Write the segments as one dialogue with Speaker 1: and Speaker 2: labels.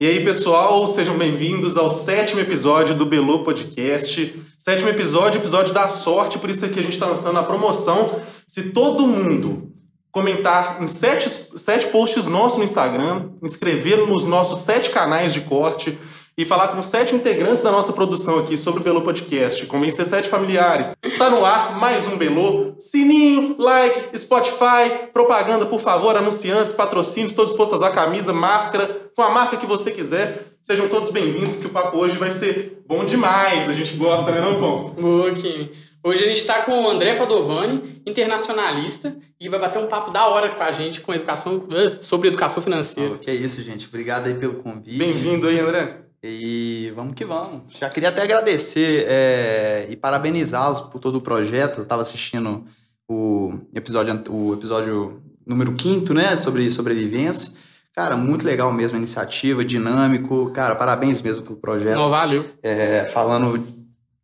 Speaker 1: E aí, pessoal, sejam bem-vindos ao sétimo episódio do Belo Podcast. Sétimo episódio, episódio da sorte, por isso aqui a gente está lançando a promoção. Se todo mundo comentar em sete, sete posts nossos no Instagram, inscrever nos nossos sete canais de corte, e falar com sete integrantes da nossa produção aqui sobre o Belo Podcast, convencer sete familiares. Tá no ar mais um Belo. Sininho, like, Spotify, propaganda, por favor, anunciantes, patrocínios, todos dispostos a camisa, máscara, com a marca que você quiser. Sejam todos bem-vindos, que o papo hoje vai ser bom demais. A gente gosta, né, não, Tom?
Speaker 2: Boa, Kim. Hoje a gente está com o André Padovani, internacionalista, e vai bater um papo da hora com a gente com educação, sobre educação financeira.
Speaker 3: Oh, que é isso, gente. Obrigado aí pelo convite.
Speaker 1: Bem-vindo aí, André.
Speaker 3: E vamos que vamos. Já queria até agradecer é, e parabenizá-los por todo o projeto. Eu estava assistindo o episódio, o episódio número 5, né? Sobre sobrevivência. Cara, muito legal mesmo a iniciativa, dinâmico. Cara, parabéns mesmo pelo projeto.
Speaker 2: Não, valeu.
Speaker 3: É, falando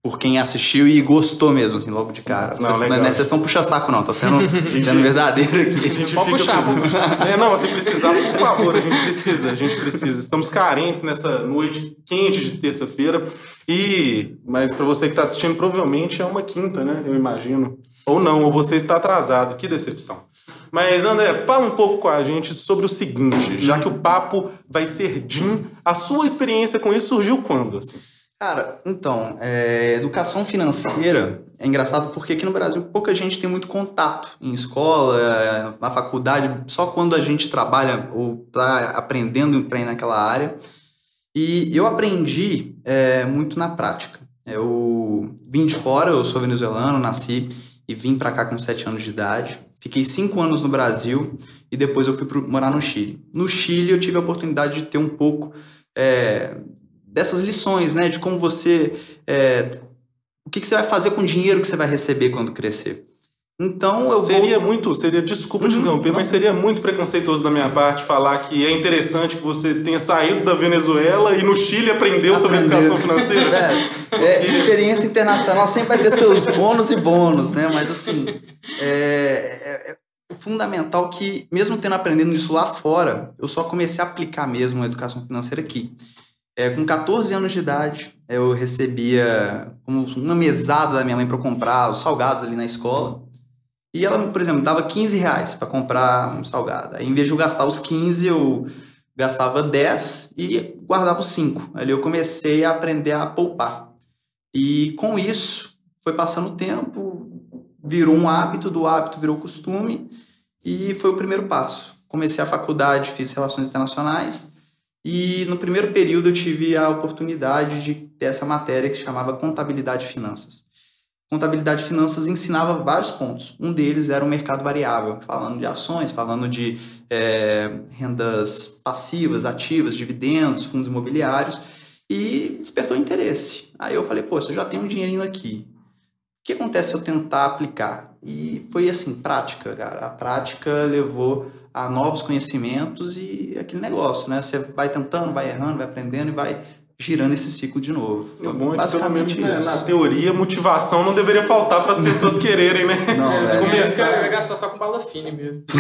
Speaker 3: por quem assistiu e gostou mesmo, assim, logo de cara. Não, Vocês, não é sessão puxa-saco, não. Tô sendo, sendo verdadeiro aqui.
Speaker 1: A gente pode puxar, puxar. É, não, você precisar, por favor, a gente precisa, a gente precisa. Estamos carentes nessa noite quente de terça-feira. E, mas para você que está assistindo, provavelmente é uma quinta, né? Eu imagino. Ou não, ou você está atrasado. Que decepção. Mas, André, fala um pouco com a gente sobre o seguinte, já que o papo vai ser Jim, a sua experiência com isso surgiu quando, assim?
Speaker 3: Cara, então, é, educação financeira é engraçado porque aqui no Brasil pouca gente tem muito contato em escola, na faculdade, só quando a gente trabalha ou está aprendendo para ir naquela área. E eu aprendi é, muito na prática. Eu vim de fora, eu sou venezuelano, nasci e vim para cá com 7 anos de idade. Fiquei 5 anos no Brasil e depois eu fui pro, morar no Chile. No Chile eu tive a oportunidade de ter um pouco é, dessas lições, né? De como você. É, o que, que você vai fazer com o dinheiro que você vai receber quando crescer. Então eu
Speaker 1: seria
Speaker 3: vou...
Speaker 1: muito, seria desculpa uhum, te interromper, mas seria muito preconceituoso da minha parte falar que é interessante que você tenha saído da Venezuela e no Chile aprendeu Aprender. sobre educação financeira.
Speaker 3: É, é, experiência internacional sempre vai ter seus bônus e bônus, né? Mas assim, é, é, é fundamental que mesmo tendo aprendido isso lá fora, eu só comecei a aplicar mesmo a educação financeira aqui. É, com 14 anos de idade, eu recebia uma mesada da minha mãe para comprar os salgados ali na escola. E ela, por exemplo, dava 15 reais para comprar um salgado. Aí, em vez de eu gastar os 15, eu gastava 10 e guardava os 5. Ali eu comecei a aprender a poupar. E com isso, foi passando o tempo, virou um hábito, do hábito virou costume e foi o primeiro passo. Comecei a faculdade, fiz relações internacionais e no primeiro período eu tive a oportunidade de ter essa matéria que se chamava Contabilidade e Finanças. Contabilidade e Finanças ensinava vários pontos. Um deles era o mercado variável, falando de ações, falando de é, rendas passivas, ativas, dividendos, fundos imobiliários, e despertou interesse. Aí eu falei, pô, eu já tenho um dinheirinho aqui. O que acontece se eu tentar aplicar? E foi assim, prática, cara. A prática levou a novos conhecimentos e aquele negócio, né? Você vai tentando, vai errando, vai aprendendo e vai girando esse ciclo de novo.
Speaker 1: Foi bom é basicamente menos, né, na teoria, motivação não deveria faltar para as pessoas quererem, né?
Speaker 2: Não, é, começar. Vai gastar só com bala fine mesmo.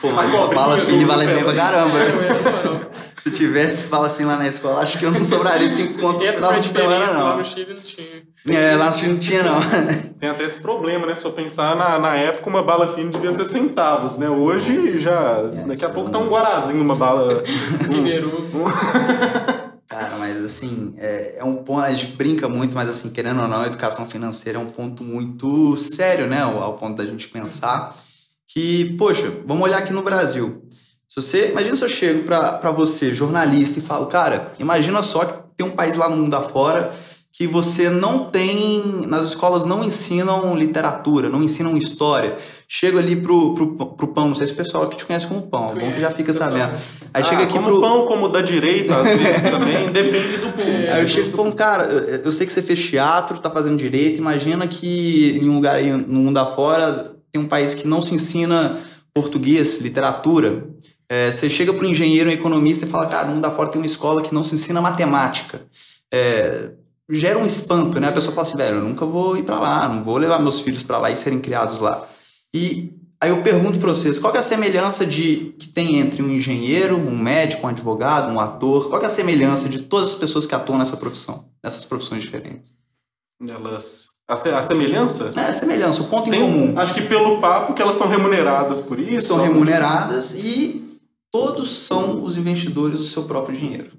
Speaker 3: Pô, mas bala fine vale bem pra caramba. Se tivesse bala fine lá na escola, acho que eu não sobraria 5 conto
Speaker 2: Essa foi a diferença, lá no Chile não tinha.
Speaker 3: É, lá não tinha, não.
Speaker 1: Tem até esse problema, né? Se eu pensar, na, na época uma bala fine devia ser centavos, né? Hoje já, daqui a pouco tá um guarazinho uma bala...
Speaker 2: Mineiro.
Speaker 3: Cara, mas assim, é, é, um ponto, a gente brinca muito, mas assim, querendo ou não, a educação financeira é um ponto muito sério, né? Ao, ao ponto da gente pensar que, poxa, vamos olhar aqui no Brasil. Se você, imagina se eu chego para você, jornalista, e falo, cara, imagina só que tem um país lá no mundo afora que você não tem, nas escolas não ensinam literatura, não ensinam história. Chego ali pro, pro, pro pão, não sei se o pessoal aqui te conhece como pão, é bom que já fica sabendo.
Speaker 1: Aí ah, chega aqui como pro... pão, como da direita, às vezes também, depende do pão.
Speaker 3: Aí eu chego pro pão, cara, eu sei que você fez teatro, tá fazendo direito, imagina que em um lugar aí no mundo afora tem um país que não se ensina português, literatura. É, você chega pro engenheiro, um economista e fala, cara, no mundo afora tem uma escola que não se ensina matemática. É, gera um espanto, né? A pessoa fala assim, velho, eu nunca vou ir para lá, não vou levar meus filhos para lá e serem criados lá. E Aí eu pergunto para vocês, qual é a semelhança de que tem entre um engenheiro, um médico, um advogado, um ator? Qual é a semelhança de todas as pessoas que atuam nessa profissão, nessas profissões diferentes?
Speaker 1: Elas a, se- a semelhança?
Speaker 3: É, a semelhança, o ponto em
Speaker 1: Tem-
Speaker 3: comum.
Speaker 1: Acho que pelo papo que elas são remuneradas por isso.
Speaker 3: São remuneradas e todos são os investidores do seu próprio dinheiro.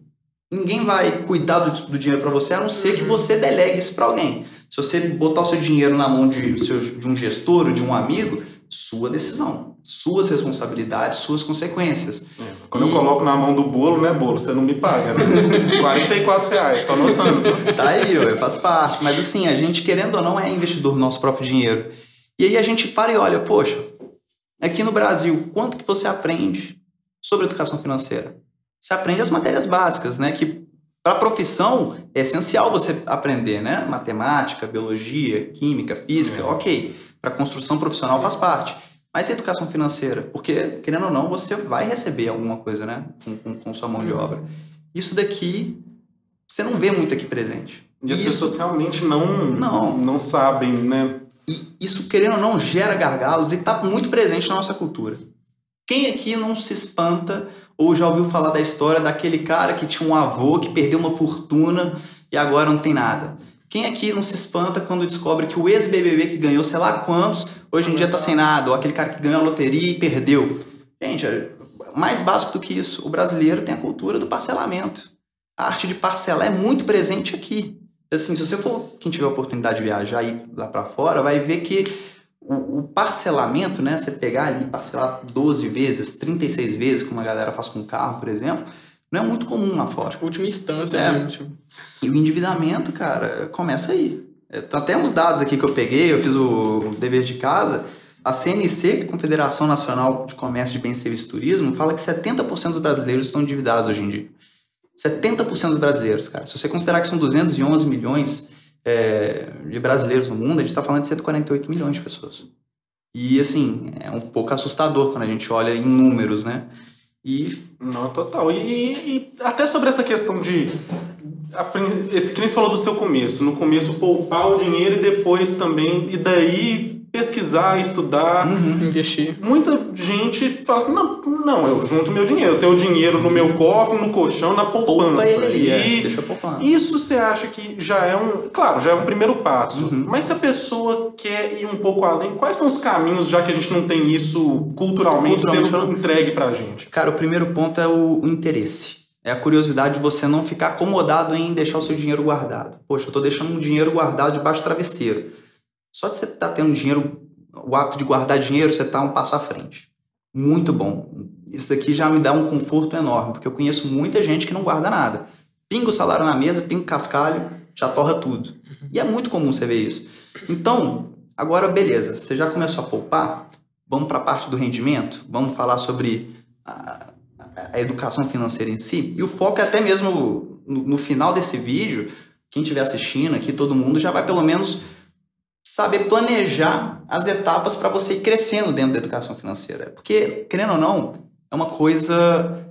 Speaker 3: Ninguém vai cuidar do, do dinheiro para você, a não ser que você delegue isso para alguém. Se você botar o seu dinheiro na mão de, de um gestor ou de um amigo, sua decisão, suas responsabilidades, suas consequências.
Speaker 1: É, Quando
Speaker 3: E-
Speaker 1: eu coloco na mão do bolo, né, bolo? Você não me paga, né? 44 reais, tô anotando.
Speaker 3: Tá aí, ué, faz parte. Mas assim, a gente, querendo ou não, é investidor do nosso próprio dinheiro. E aí a gente para e olha, poxa, aqui no Brasil, quanto que você aprende sobre educação financeira? Você aprende as matérias básicas, né? Que para a profissão é essencial você aprender, né? Matemática, biologia, química, física,
Speaker 1: É.
Speaker 3: ok. Para construção profissional faz parte. Mas e a educação financeira? Porque, querendo ou não, você vai receber alguma coisa, né? Com, com, com sua mão de obra. Isso daqui, você não vê muito aqui presente.
Speaker 1: E as
Speaker 3: Isso-
Speaker 1: pessoas realmente não,
Speaker 3: Não.
Speaker 1: não sabem, né?
Speaker 3: E isso, querendo ou não, gera gargalos e está muito presente na nossa cultura. Quem aqui não se espanta ou já ouviu falar da história daquele cara que tinha um avô que perdeu uma fortuna e agora não tem nada? Quem aqui não se espanta quando descobre que o ex-BBB que ganhou sei lá quantos, hoje em dia tá sem nada, ou aquele cara que ganhou a loteria e perdeu? Gente, é mais básico do que isso, o brasileiro tem a cultura do parcelamento. A arte de parcelar é muito presente aqui. Assim, se você for quem tiver a oportunidade de viajar e ir lá para fora, vai ver que o, o parcelamento, né, você pegar ali e parcelar 12 vezes, 36 vezes, como a galera faz com carro, por exemplo, não é muito comum lá fora.
Speaker 2: Tipo, última instância,
Speaker 3: É.
Speaker 2: né? Tipo,
Speaker 3: E o endividamento, cara, começa aí. É, Tem até uns dados aqui que eu peguei, eu fiz o dever de casa. A CNC, que é a Confederação Nacional de Comércio de Bens, Serviços e Turismo, fala que 70% dos brasileiros estão endividados hoje em dia. 70% dos brasileiros, cara. Se você considerar que são 211 milhões é, de brasileiros no mundo, a gente está falando de 148 milhões de pessoas. E, assim, é um pouco assustador quando a gente olha em números, né? E
Speaker 1: Não, total. E, e até sobre essa questão de. apren- Esse que nem você falou do seu começo. No começo, poupar o dinheiro e depois também. E daí pesquisar, estudar.
Speaker 2: investir.
Speaker 1: Muita gente fala assim: não, não, eu junto meu dinheiro. Eu tenho dinheiro no meu cofre, no colchão, na poupança.
Speaker 3: poupa ele ali, é,
Speaker 1: e
Speaker 3: deixa poupando.
Speaker 1: isso você acha que já é um. Claro, já é um primeiro passo.
Speaker 3: Uhum.
Speaker 1: Mas se a pessoa quer ir um pouco além, quais são os caminhos, já que a gente não tem isso culturalmente,
Speaker 3: Culturalmente
Speaker 1: sendo entregue pra gente?
Speaker 3: Cara, o primeiro ponto é o, interesse. É a curiosidade de você não ficar acomodado em deixar o seu dinheiro guardado. Poxa, eu tô deixando um dinheiro guardado debaixo do travesseiro. Só de você estar tendo dinheiro, o hábito de guardar dinheiro, você tá um passo à frente. Muito bom. Isso daqui já me dá um conforto enorme, porque eu conheço muita gente que não guarda nada. Pinga o salário na mesa, pinga o cascalho, já torra tudo. E é muito comum você ver isso. Então, agora beleza, você já começou a poupar? Vamos para a parte do rendimento? Vamos falar sobre a- a educação financeira em si? E o foco é até mesmo no, no final desse vídeo, quem estiver assistindo aqui, todo mundo já vai pelo menos saber planejar as etapas para você ir crescendo dentro da educação financeira. Porque, querendo ou não, é uma coisa.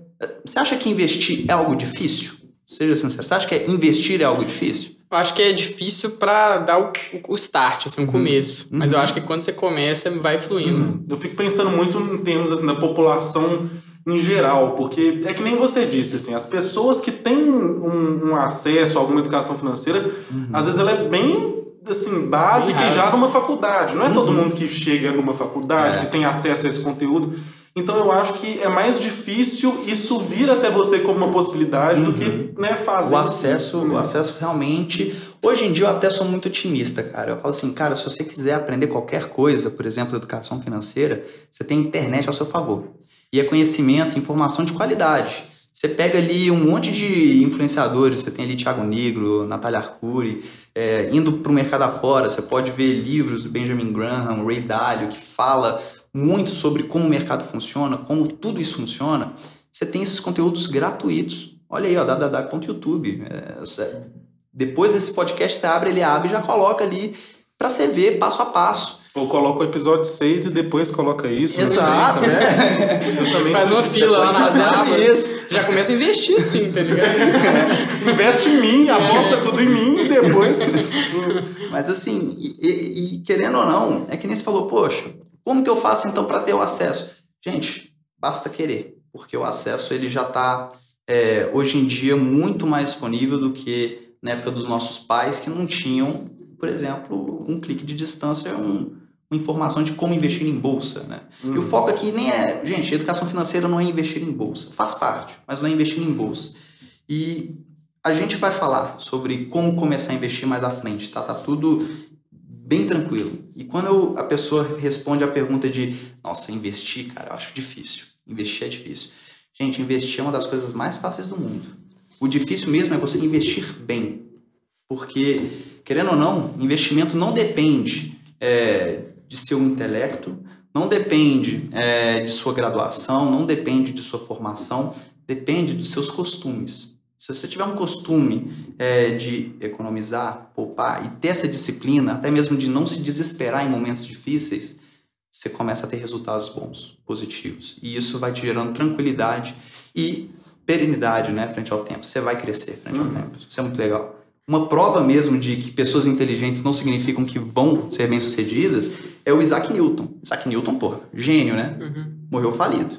Speaker 3: Você acha que investir é algo difícil? Seja sincero, você acha que é- investir é algo difícil?
Speaker 2: Eu acho que é difícil pra dar o, o start, assim, o
Speaker 3: Uhum.
Speaker 2: começo. Mas eu acho que quando você começa, vai fluindo.
Speaker 1: Eu fico pensando muito em termos assim, da população em geral, porque é que nem você disse, assim, as pessoas que têm um, um acesso a alguma educação financeira, às vezes ela é bem assim, básica
Speaker 2: Bem
Speaker 1: e já numa faculdade. Não é todo mundo que chega numa faculdade,
Speaker 3: É.
Speaker 1: que tem acesso a esse conteúdo. Então eu acho que é mais difícil isso vir até você como uma possibilidade do que né, fazer.
Speaker 3: O acesso, o acesso realmente. Hoje em dia eu até sou muito otimista, cara. Eu falo assim, cara, se você quiser aprender qualquer coisa, por exemplo, educação financeira, você tem internet ao seu favor. E é conhecimento, informação de qualidade. Você pega ali um monte de influenciadores, você tem ali Thiago Negro, Natália Arcuri, é, indo para o mercado afora, você pode ver livros do Benjamin Graham, Ray Dalio, que fala muito sobre como o mercado funciona, como tudo isso funciona. Você tem esses conteúdos gratuitos. Olha aí, ó, www.youtube. É, depois desse podcast, você abre, ele abre e já coloca ali para você ver passo a passo.
Speaker 1: Ou coloca o episódio 6 e depois coloca isso. sei,
Speaker 3: Exato,
Speaker 1: cara.
Speaker 3: é.
Speaker 1: Eu também
Speaker 2: Faz uma fila lá nas abas.
Speaker 3: isso.
Speaker 2: Já começa a investir, sim, tá ligado?
Speaker 1: Investe em mim, aposta tudo em mim e depois.
Speaker 3: Mas assim, e, e- e querendo ou não, é que nem você falou, poxa, Como que eu faço então para ter o acesso? Gente, basta querer, porque o acesso ele já está é, hoje em dia muito mais disponível do que na época dos nossos pais que não tinham, por exemplo, um clique de distância, um, uma informação de como investir em bolsa, né? Uhum. E o foco aqui nem é, gente, educação financeira não é investir em bolsa, faz parte, mas não é investir em bolsa. E a gente vai falar sobre como começar a investir mais à frente, tá? Tá tudo bem tranquilo. E quando eu, a pessoa responde a pergunta de, nossa, investir, cara, eu acho difícil. Investir é difícil. Gente, investir é uma das coisas mais fáceis do mundo. O difícil mesmo é você investir bem. Porque, querendo ou não, investimento não depende é, de seu intelecto, não depende é, de sua graduação, não depende de sua formação, depende dos seus costumes. Se você tiver um costume é, de economizar, poupar e ter essa disciplina, até mesmo de não se desesperar em momentos difíceis, você começa a ter resultados bons, positivos. E isso vai te gerando tranquilidade e perenidade né, frente ao tempo. Você vai crescer frente ao uhum. tempo. Isso é muito legal. Uma prova mesmo de que pessoas inteligentes não significam que vão ser bem-sucedidas é o Isaac Newton. Isaac Newton, pô, gênio, né? Uhum. Morreu falido.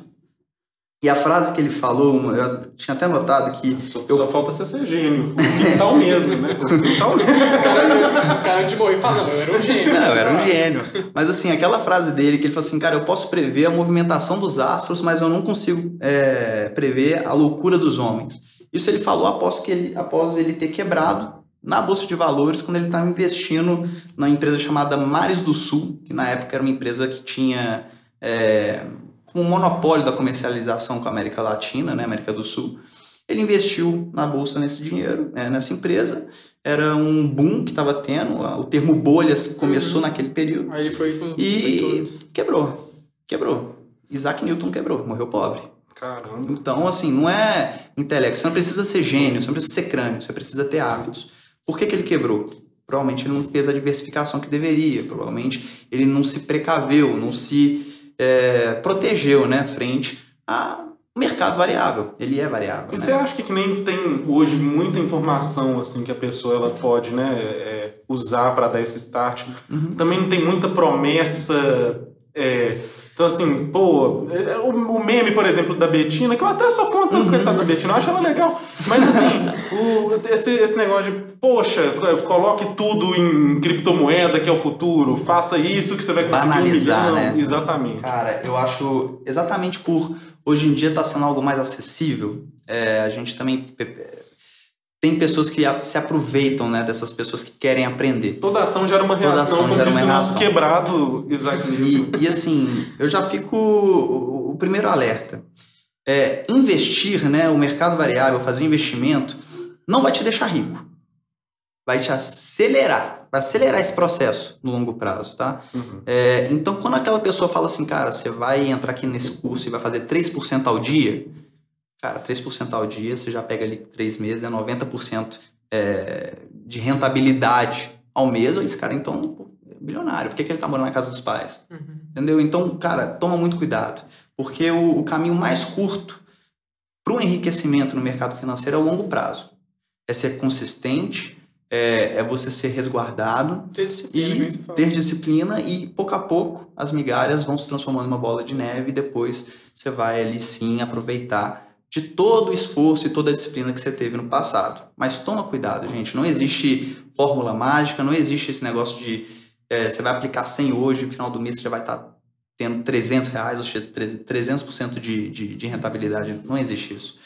Speaker 3: E a frase que ele falou, eu tinha até notado que.
Speaker 1: Só, eu... só falta você ser gênio. O mesmo, né? O mesmo.
Speaker 2: O cara, o cara de morrer falando, eu era um gênio.
Speaker 3: Não, eu era um gênio. Mas assim, aquela frase dele, que ele falou assim, cara, eu posso prever a movimentação dos astros, mas eu não consigo é, prever a loucura dos homens. Isso ele falou após, que ele, após ele ter quebrado na Bolsa de Valores, quando ele estava investindo na empresa chamada Mares do Sul, que na época era uma empresa que tinha. É, o monopólio da comercialização com a América Latina, né, América do Sul, ele investiu na bolsa nesse dinheiro, né, nessa empresa. Era um boom que estava tendo, o termo bolhas começou uhum. naquele período.
Speaker 2: Aí ele foi
Speaker 3: e foi quebrou, quebrou. Isaac Newton quebrou, morreu pobre.
Speaker 1: Caramba.
Speaker 3: Então, assim, não é intelecto. Você não precisa ser gênio, você não precisa ser crânio, você precisa ter hábitos. Por que, que ele quebrou? Provavelmente ele não fez a diversificação que deveria, provavelmente ele não se precaveu, não se é, protegeu né, frente ao mercado variável. Ele é variável.
Speaker 1: E
Speaker 3: né?
Speaker 1: você acha que, que nem tem hoje muita informação assim que a pessoa ela pode né, é, usar para dar esse start? Uhum. Também tem muita promessa. É, então, assim, pô, é, o, meme, por exemplo, da Betina, que eu até sou contra uhum. o coitado da Betina, eu acho ela legal. Mas, assim, o, esse, esse negócio de, poxa, coloque tudo em criptomoeda, que é o futuro, faça isso que você vai conseguir
Speaker 3: Banalizar, um milhão.
Speaker 1: Né? Exatamente.
Speaker 3: Cara, eu acho, exatamente por hoje em dia tá sendo algo mais acessível, é, a gente também tem pessoas que se aproveitam né, dessas pessoas que querem aprender.
Speaker 1: Toda ação gera uma Toda reação, como diz o nosso quebrado Isaac.
Speaker 3: E, e, assim, eu já fico o, o primeiro alerta. É, investir, né, o mercado variável, fazer investimento, não vai te deixar rico. Vai te acelerar, vai acelerar esse processo no longo prazo, tá? Uhum. É, então, quando aquela pessoa fala assim, cara, você vai entrar aqui nesse curso e vai fazer 3% ao dia, Cara, 3% ao dia, você já pega ali 3 meses, é 90% é, de rentabilidade ao mês. Esse cara, então, é bilionário. Por que, que ele tá morando na casa dos pais? Uhum. Entendeu? Então, cara, toma muito cuidado. Porque o, o caminho mais curto para o enriquecimento no mercado financeiro é o longo prazo. É ser consistente, é, é você ser resguardado
Speaker 2: ter disciplina,
Speaker 3: e ter disciplina e pouco a pouco as migalhas vão se transformando em uma bola de neve e depois você vai ali sim aproveitar de todo o esforço e toda a disciplina que você teve no passado. Mas toma cuidado, gente. Não existe fórmula mágica, não existe esse negócio de é, você vai aplicar 100 hoje, no final do mês você já vai estar tá tendo 300 reais, ou seja, 300% de, de, de rentabilidade. Não existe isso.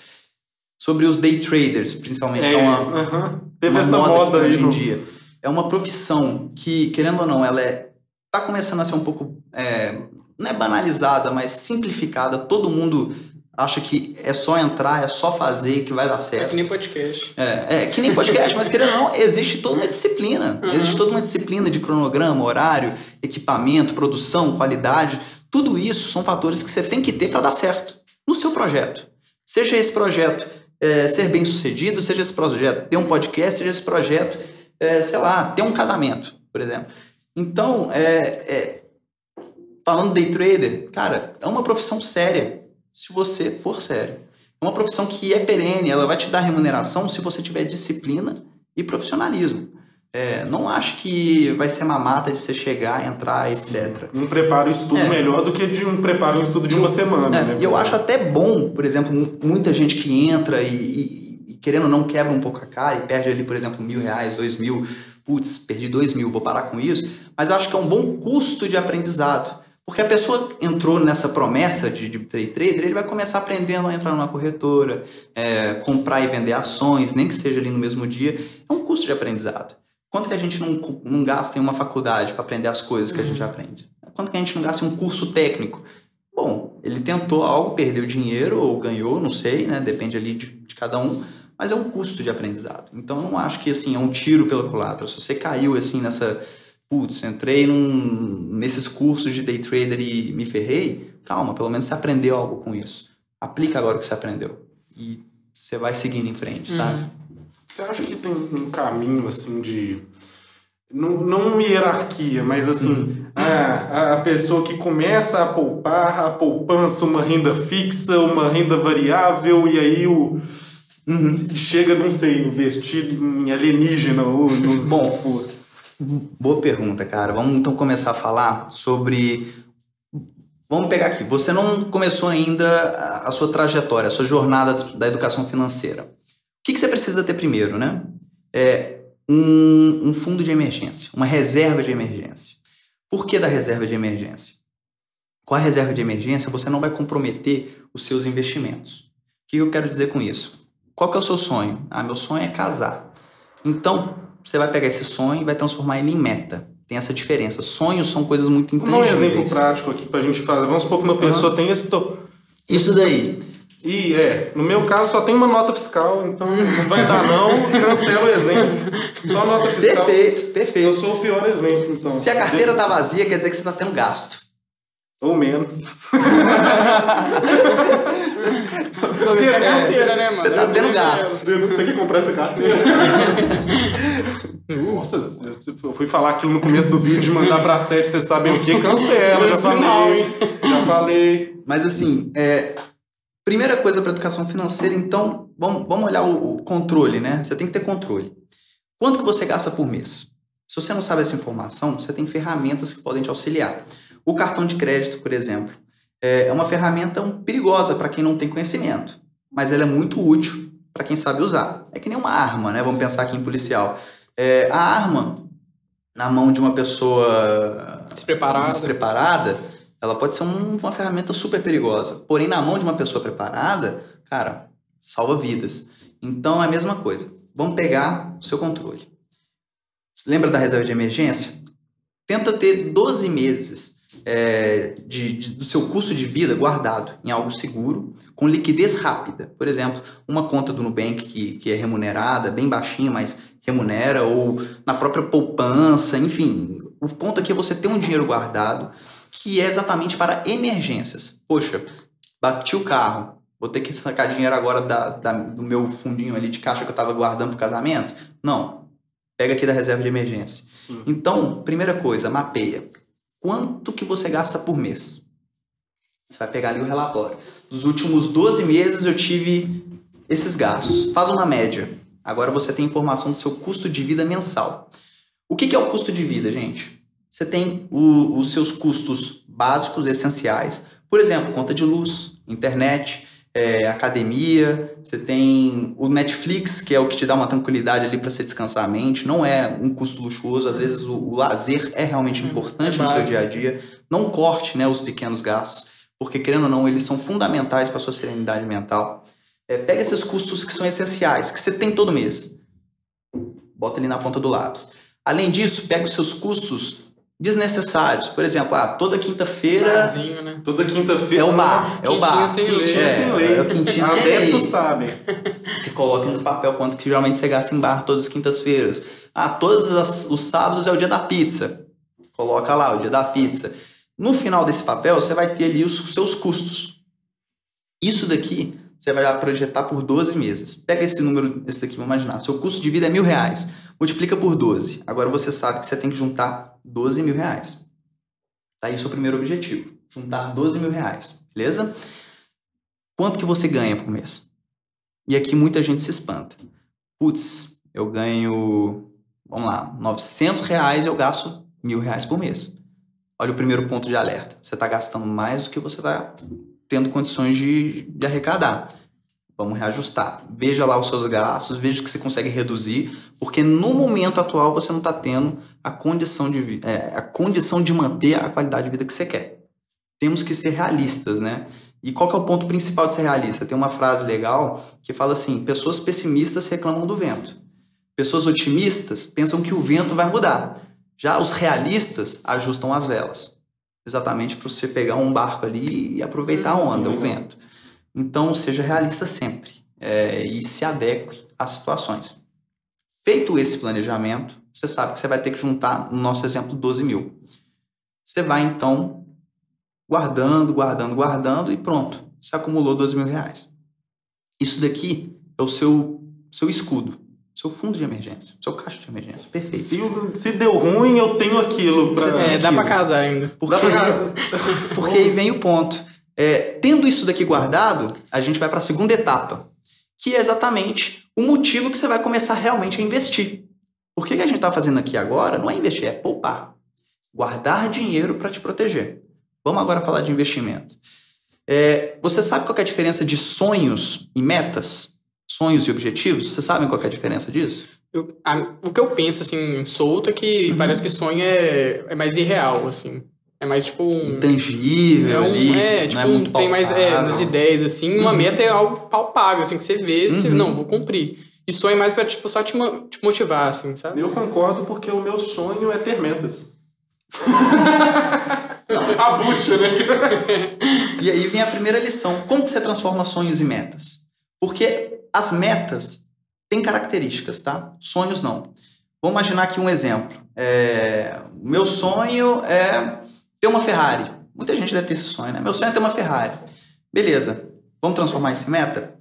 Speaker 3: Sobre os day traders, principalmente, é, é uma, uh -huh. Teve uma essa moda, moda hoje no... em dia. É uma profissão que, querendo ou não, ela é tá começando a ser um pouco é, não é banalizada, mas simplificada. Todo mundo acha que é só entrar, é só fazer que vai dar certo. É
Speaker 2: que nem podcast.
Speaker 3: É, é que nem podcast, mas querendo ou não, existe toda uma disciplina. Uhum. Existe toda uma disciplina de cronograma, horário, equipamento, produção, qualidade. Tudo isso são fatores que você tem que ter para dar certo no seu projeto. Seja esse projeto é, ser bem sucedido, seja esse projeto ter um podcast, seja esse projeto, é, sei lá, ter um casamento, por exemplo. Então, é, é falando day trader, cara, é uma profissão séria se você for sério. É uma profissão que é perene, ela vai te dar remuneração se você tiver disciplina e profissionalismo. É, não acho que vai ser mamata de você chegar, entrar, etc.
Speaker 1: Um preparo e estudo
Speaker 3: É.
Speaker 1: melhor do que de um preparo e estudo de uma semana,
Speaker 3: É,
Speaker 1: né?
Speaker 3: e eu acho até bom, por exemplo, mu- muita gente que entra e, e- e querendo ou não quebra um pouco a cara e perde ali, por exemplo, mil reais, dois mil. Putz, perdi dois mil, vou parar com isso. Mas eu acho que é um bom custo de aprendizado. Porque a pessoa entrou nessa promessa de, de trade trader, ele vai começar aprendendo a entrar numa corretora, é, comprar e vender ações, nem que seja ali no mesmo dia. É um custo de aprendizado. Quanto que a gente não, não gasta em uma faculdade para aprender as coisas que a gente aprende? Quanto que a gente não gasta em um curso técnico? Bom, ele tentou algo, perdeu dinheiro ou ganhou, não sei, né? Depende ali de, de cada um, mas é um custo de aprendizado. Então eu não acho que assim é um tiro pela culatra. Se você caiu assim nessa, putz, entrei num, nesses cursos de day trader e me ferrei, calma, pelo menos você aprendeu algo com isso. Aplica agora o que você aprendeu e você vai seguindo em frente, sabe?
Speaker 1: Você acha que tem um caminho assim de. Não, não uma hierarquia, mas assim, a, a pessoa que começa a poupar, a poupança, uma renda fixa, uma renda variável, e aí o.
Speaker 3: Uhum.
Speaker 1: Chega, não sei, investir em alienígena ou no
Speaker 3: Bom. Boa pergunta, cara. Vamos então começar a falar sobre. Vamos pegar aqui. Você não começou ainda a- a sua trajetória, a sua jornada da educação financeira. O que, que você precisa ter primeiro, né? É um, um fundo de emergência, uma reserva de emergência. Por que da reserva de emergência? Com a reserva de emergência, você não vai comprometer os seus investimentos. O que eu quero dizer com isso? Qual que é o seu sonho? Ah, meu sonho é casar. Então, você vai pegar esse sonho e vai transformar ele em meta. Tem essa diferença. Sonhos são coisas muito
Speaker 1: Vamos dar um
Speaker 3: intangíveis.
Speaker 1: exemplo prático aqui pra gente fazer. Vamos supor que uma pessoa tem esse. To...
Speaker 3: Isso daí.
Speaker 1: E é, no meu caso só tem uma nota fiscal, então não vai dar não, cancela o exemplo. Só nota fiscal.
Speaker 3: Perfeito,
Speaker 1: Eu
Speaker 3: perfeito.
Speaker 1: sou o pior exemplo, então.
Speaker 3: Se a carteira tá vazia, quer dizer que você tá tendo gasto.
Speaker 1: Ou menos.
Speaker 2: A carteira, né, mano?
Speaker 3: Você tá tendo
Speaker 2: Eu-
Speaker 3: gasto.
Speaker 1: Você você quer comprar essa carteira? Nossa, eu fui falar aquilo no começo do vídeo de mandar pra sete, vocês sabem o que? Cancela, já falei. Já falei.
Speaker 3: Mas assim, é, primeira coisa para educação financeira, então, vamos, vamos olhar o, o controle, né? Você tem que ter controle. Quanto que você gasta por mês? Se você não sabe essa informação, você tem ferramentas que podem te auxiliar. O cartão de crédito, por exemplo, é uma ferramenta perigosa para quem não tem conhecimento, mas ela é muito útil para quem sabe usar. É que nem uma arma, né? Vamos pensar aqui em policial. É, a arma na mão de uma pessoa
Speaker 2: Despreparada.
Speaker 3: despreparada, ela pode ser um- uma ferramenta super perigosa. Porém, na mão de uma pessoa preparada, cara, salva vidas. Então é a mesma coisa. Vamos pegar o seu controle. Lembra da reserva de emergência? Tenta ter 12 meses é, de, de- do seu custo de vida guardado em algo seguro, com liquidez rápida. Por exemplo, uma conta do Nubank que, que é remunerada, bem baixinha, mas remunera, ou na própria poupança, enfim. O ponto aqui é você ter um dinheiro guardado que é exatamente para emergências. Poxa, bati o carro, vou ter que sacar dinheiro agora da, da- do meu fundinho ali de caixa que eu estava guardando para o casamento? Não. Pega aqui da reserva de emergência.
Speaker 1: Sim.
Speaker 3: Então, primeira coisa, mapeia. Quanto que você gasta por mês? Você vai pegar ali o relatório. Dos últimos 12 meses eu tive esses gastos. Faz uma média. Agora você tem informação do seu custo de vida mensal. O que que é o custo de vida, gente? Você tem o- os seus custos básicos, essenciais. Por exemplo, conta de luz, internet, é, academia. Você tem o Netflix, que é o que te dá uma tranquilidade ali para você descansar a mente. Não é um custo luxuoso. Às vezes o, o lazer é realmente importante
Speaker 2: é
Speaker 3: no seu dia a dia. Não corte né, os pequenos gastos, porque querendo ou não, eles são fundamentais para sua serenidade mental. É, pega esses custos que são essenciais, que você tem todo mês. Bota ali na ponta do lápis. Além disso, pega os seus custos desnecessários. Por exemplo, ah, toda quinta-feira
Speaker 2: Barzinho, né?
Speaker 1: Toda quinta-feira.
Speaker 3: é o bar. É o bar.
Speaker 2: sem lei.
Speaker 1: Quintinha
Speaker 3: É,
Speaker 1: sem lei.
Speaker 3: é o quintinho sem lei.
Speaker 1: sabem.
Speaker 3: Você coloca no papel quanto que geralmente você gasta em bar todas as quintas-feiras. Ah, todos as- os sábados é o dia da pizza. Coloca lá, o dia da pizza. No final desse papel, você vai ter ali os seus custos. Isso daqui, você vai projetar por 12 meses. Pega esse número, esse daqui, vamos imaginar. Seu custo de vida é mil reais. Multiplica por 12. Agora você sabe que você tem que juntar 12 mil reais. Tá aí o seu primeiro objetivo. Juntar 12 mil reais. Beleza? Quanto que você ganha por mês? E aqui muita gente se espanta. Putz, eu ganho vamos lá, 900 reais eu gasto mil reais por mês. Olha o primeiro ponto de alerta. Você está gastando mais do que você está tendo condições de, de arrecadar. Vamos reajustar. Veja lá os seus gastos, veja o que você consegue reduzir, porque no momento atual você não está tendo a condição, de, é, a condição de manter a qualidade de vida que você quer. Temos que ser realistas, né? E qual que é o ponto principal de ser realista? Tem uma frase legal que fala assim: pessoas pessimistas reclamam do vento. Pessoas otimistas pensam que o vento vai mudar. Já os realistas ajustam as velas. Exatamente para você pegar um barco ali e aproveitar a onda, Sim, o vento. Então, seja realista sempre é, e se adeque às situações. Feito esse planejamento, você sabe que você vai ter que juntar, no nosso exemplo, 12 mil. Você vai, então, guardando, guardando, guardando e pronto. Você acumulou 12 mil reais. Isso daqui é o seu, seu escudo, seu fundo de emergência, seu caixa de emergência. Perfeito.
Speaker 1: Se, se deu ruim, eu tenho aquilo. Pra...
Speaker 2: É, dá para casar ainda.
Speaker 3: Porque, porque aí vem o ponto. É, tendo isso daqui guardado, a gente vai para a segunda etapa, que é exatamente o motivo que você vai começar realmente a investir. Por que, que a gente está fazendo aqui agora não é investir, é poupar. Guardar dinheiro para te proteger. Vamos agora falar de investimento. É, você sabe qual é a diferença de sonhos e metas? Sonhos e objetivos? Você sabe qual é a diferença disso?
Speaker 2: Eu, a, o que eu penso, assim, solto é que uhum. parece que sonho é, é mais irreal, assim. É mais tipo um.
Speaker 3: Intangível.
Speaker 2: É, um,
Speaker 3: ali,
Speaker 2: é tipo,
Speaker 3: é
Speaker 2: tem mais é, nas ideias, assim. Uma uhum. meta é algo palpável, assim, que você vê, uhum. você, não, vou cumprir. E sonho é mais pra, tipo, só te, te motivar, assim, sabe?
Speaker 1: Eu concordo porque o meu sonho é ter metas. a bucha, né?
Speaker 3: e aí vem a primeira lição. Como que você transforma sonhos em metas? Porque as metas têm características, tá? Sonhos não. Vamos imaginar aqui um exemplo. É... Meu sonho é ter uma Ferrari. Muita gente deve ter esse sonho, né? Meu sonho é ter uma Ferrari. Beleza. Vamos transformar isso em meta?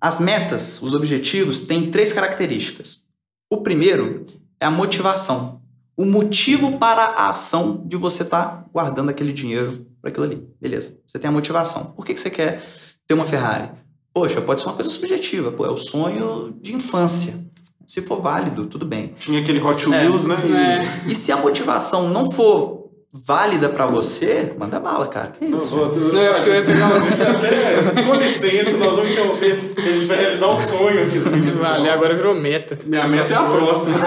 Speaker 3: As metas, os objetivos, têm três características. O primeiro é a motivação. O motivo para a ação de você estar tá guardando aquele dinheiro para aquilo ali. Beleza. Você tem a motivação. Por que, que você quer ter uma Ferrari? Poxa, pode ser uma coisa subjetiva. Pô, é o sonho de infância. Se for válido, tudo bem.
Speaker 1: Tinha aquele Hot Wheels,
Speaker 3: é.
Speaker 1: né?
Speaker 3: E... e se a motivação não for válida para você, manda bala, cara. Que isso?
Speaker 2: Não, é porque eu ia pegar uma...
Speaker 1: Com licença, nós vamos interromper. A gente vai realizar o sonho aqui.
Speaker 2: Vale, agora virou meta.
Speaker 1: Minha meta é a próxima.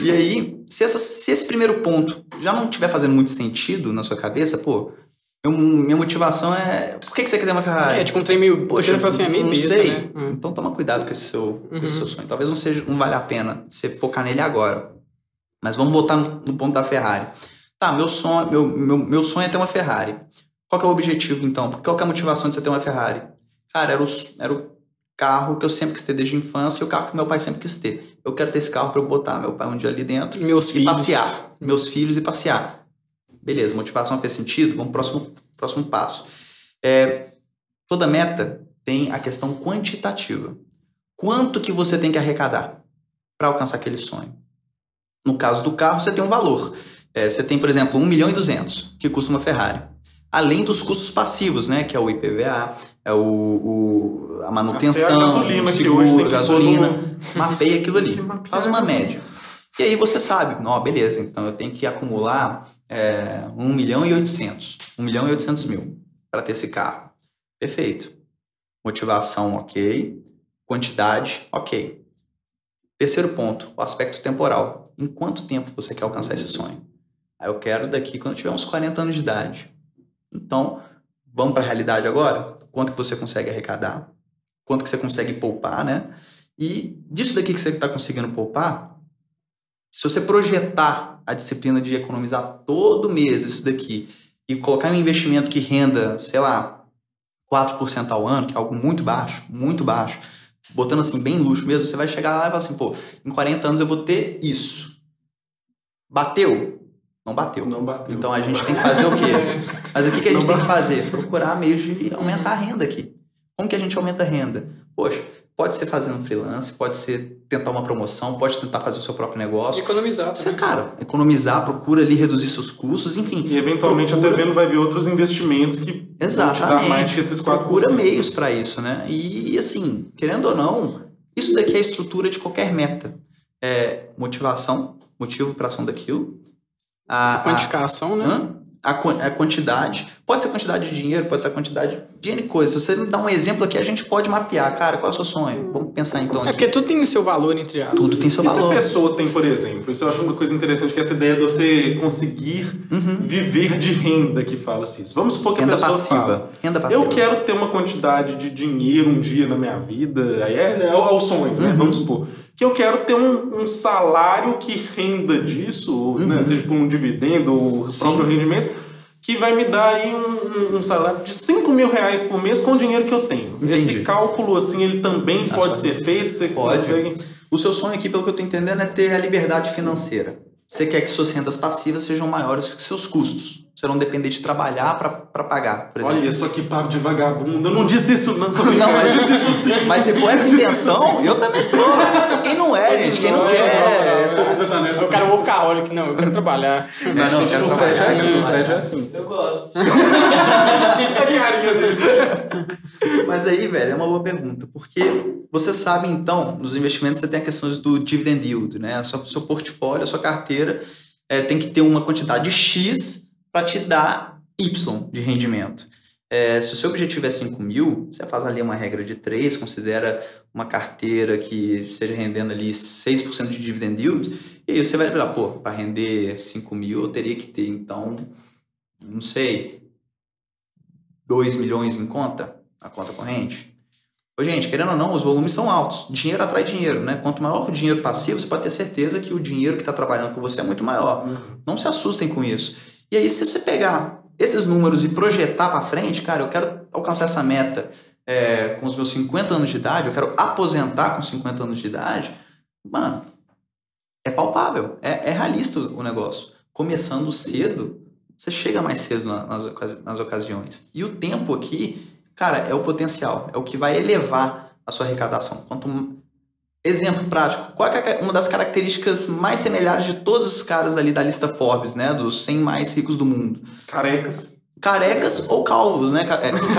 Speaker 3: e aí, se, essa, se esse primeiro ponto já não estiver fazendo muito sentido na sua cabeça, pô, eu, minha motivação é. Por que, que você quer ter uma Ferrari?
Speaker 2: É, tipo um trem meio.
Speaker 3: Poxa,
Speaker 2: eu assim, é meio
Speaker 3: não
Speaker 2: besta,
Speaker 3: sei.
Speaker 2: Né? Hum.
Speaker 3: Então toma cuidado com esse seu, uhum. com esse seu sonho. Talvez não seja, não vale a pena você focar nele agora. Mas vamos voltar no, no ponto da Ferrari. Tá, meu sonho, meu, meu, meu sonho é ter uma Ferrari. Qual que é o objetivo, então? Qual que é a motivação de você ter uma Ferrari? Cara, era o, era o carro que eu sempre quis ter desde a infância e o carro que meu pai sempre quis ter. Eu quero ter esse carro para eu botar meu pai um dia ali dentro
Speaker 2: meus
Speaker 3: e
Speaker 2: filhos.
Speaker 3: passear. Meus filhos e passear. Beleza, motivação fez sentido? Vamos pro próximo, próximo passo. É, toda meta tem a questão quantitativa. Quanto que você tem que arrecadar para alcançar aquele sonho? No caso do carro, você tem um valor. É, você tem, por exemplo, 1 milhão e 200, que custa uma Ferrari. Além dos custos passivos, né? Que é o IPVA, é o, o a manutenção, a gasolina, o seguro, gasolina. Mapeia aquilo ali. Faz uma média. E aí você sabe, não, beleza, então eu tenho que acumular é, 1 milhão e 800. 1 milhão e 800 mil para ter esse carro. Perfeito. Motivação, ok. Quantidade, ok. Terceiro ponto, o aspecto temporal. Em quanto tempo você quer alcançar esse sonho? Eu quero daqui quando tiver uns 40 anos de idade. Então, vamos para a realidade agora? Quanto que você consegue arrecadar? Quanto que você consegue poupar, né? E disso daqui que você está conseguindo poupar, se você projetar a disciplina de economizar todo mês isso daqui e colocar um investimento que renda, sei lá, 4% ao ano, que é algo muito baixo, muito baixo, botando assim bem luxo mesmo, você vai chegar lá e falar assim, pô, em 40 anos eu vou ter isso. Bateu? Não bateu.
Speaker 1: Não bateu.
Speaker 3: Então a gente tem que fazer o quê? Mas o que, que a gente tem que fazer? Procurar meios de aumentar a renda aqui. Como que a gente aumenta a renda? Poxa, Pode ser fazendo freelance, pode ser tentar uma promoção, pode tentar fazer o seu próprio negócio.
Speaker 2: Economizar.
Speaker 3: Você, cara, economizar, procura ali reduzir seus custos, enfim.
Speaker 1: E eventualmente procura... até vendo vai vir outros investimentos que
Speaker 3: Exatamente.
Speaker 1: vão te dar mais que esses quatro
Speaker 3: Procura meios para isso, né? E assim, querendo ou não, Isso daqui é a estrutura de qualquer meta. É motivação, motivo para ação daquilo. A, a,
Speaker 2: Quantificação, né?
Speaker 3: Hã? A, a quantidade. Pode ser quantidade de dinheiro, pode ser quantidade de N coisas. Se você me dá um exemplo aqui, a gente pode mapear. Cara, qual é o seu sonho? Vamos pensar então
Speaker 2: É
Speaker 3: aqui.
Speaker 2: porque tudo tem o seu valor, entre aspas.
Speaker 3: Tudo tem seu
Speaker 1: E se a
Speaker 3: valor.
Speaker 1: pessoa tem, por exemplo, isso eu acho uma coisa interessante, que é essa ideia de você conseguir viver de renda que fala assim. Vamos supor que
Speaker 3: Renda
Speaker 1: a pessoa
Speaker 3: passiva.
Speaker 1: fala,
Speaker 3: Renda passiva.
Speaker 1: eu quero ter uma quantidade de dinheiro um dia na minha vida, aí é, é o, é o sonho, né? Vamos supor. Que eu quero ter um, um salário que renda disso, ou, né, seja por um dividendo ou próprio rendimento, que vai me dar aí um, um- salário de 5 mil reais por mês com o dinheiro que eu tenho.
Speaker 3: Entendi.
Speaker 1: Esse cálculo, assim, ele também pode ser feito, você
Speaker 3: Pode.
Speaker 1: consegue...
Speaker 3: O seu sonho aqui, pelo que eu tô entendendo, é ter a liberdade financeira. Você quer que suas rendas passivas sejam maiores que seus custos. Você não depender de trabalhar para pagar, por exemplo.
Speaker 1: Olha só que papo de vagabundo. Eu não disse isso, não. Tô
Speaker 3: Não, mas-
Speaker 1: eu disse isso sim.
Speaker 3: Mas se for essa intenção, eu também sou. Quem não é, gente? Quem não
Speaker 2: Não, é,
Speaker 3: quer?
Speaker 1: Você- você tá nessa.
Speaker 2: O cara workaholic, não, eu quero trabalhar.
Speaker 3: Não, não, eu quero
Speaker 1: é
Speaker 3: trabalhar.
Speaker 1: assim, Fred é assim.
Speaker 4: Eu gosto.
Speaker 1: A.
Speaker 3: Mas aí, velho, é uma boa pergunta. Porque você sabe, então, nos investimentos você tem as questões do dividend yield, né? O seu, seu portfólio, a sua carteira é, tem que ter uma quantidade X para te dar Y de rendimento. É, se o seu objetivo é 5 mil, você faz ali uma regra de 3, considera uma carteira que esteja rendendo ali 6% de dividend yield, e aí você vai falar, pô, para render 5 mil eu teria que ter, então, não sei, 2 milhões em conta, a conta corrente. Ô, gente, querendo ou não, os volumes são altos. Dinheiro atrai dinheiro, né? Quanto maior o dinheiro passivo, você pode ter certeza que o dinheiro que está trabalhando por você é muito maior. Não se assustem com isso. E aí, se você pegar esses números e projetar para frente, cara, eu quero alcançar essa meta é, com os meus 50 anos de idade, eu quero aposentar com 50 anos de idade, mano, é palpável, é, é realista o negócio. Começando cedo, você chega mais cedo na- nas, nas ocasiões. E o tempo aqui, cara, é o potencial, é o que vai elevar a sua arrecadação. Quanto Exemplo prático, qual é é uma das características mais semelhantes de todos os caras ali da lista Forbes, né, dos 100 mais ricos do mundo?
Speaker 1: Carecas.
Speaker 3: Carecas ou calvos, né? É, Carecas ou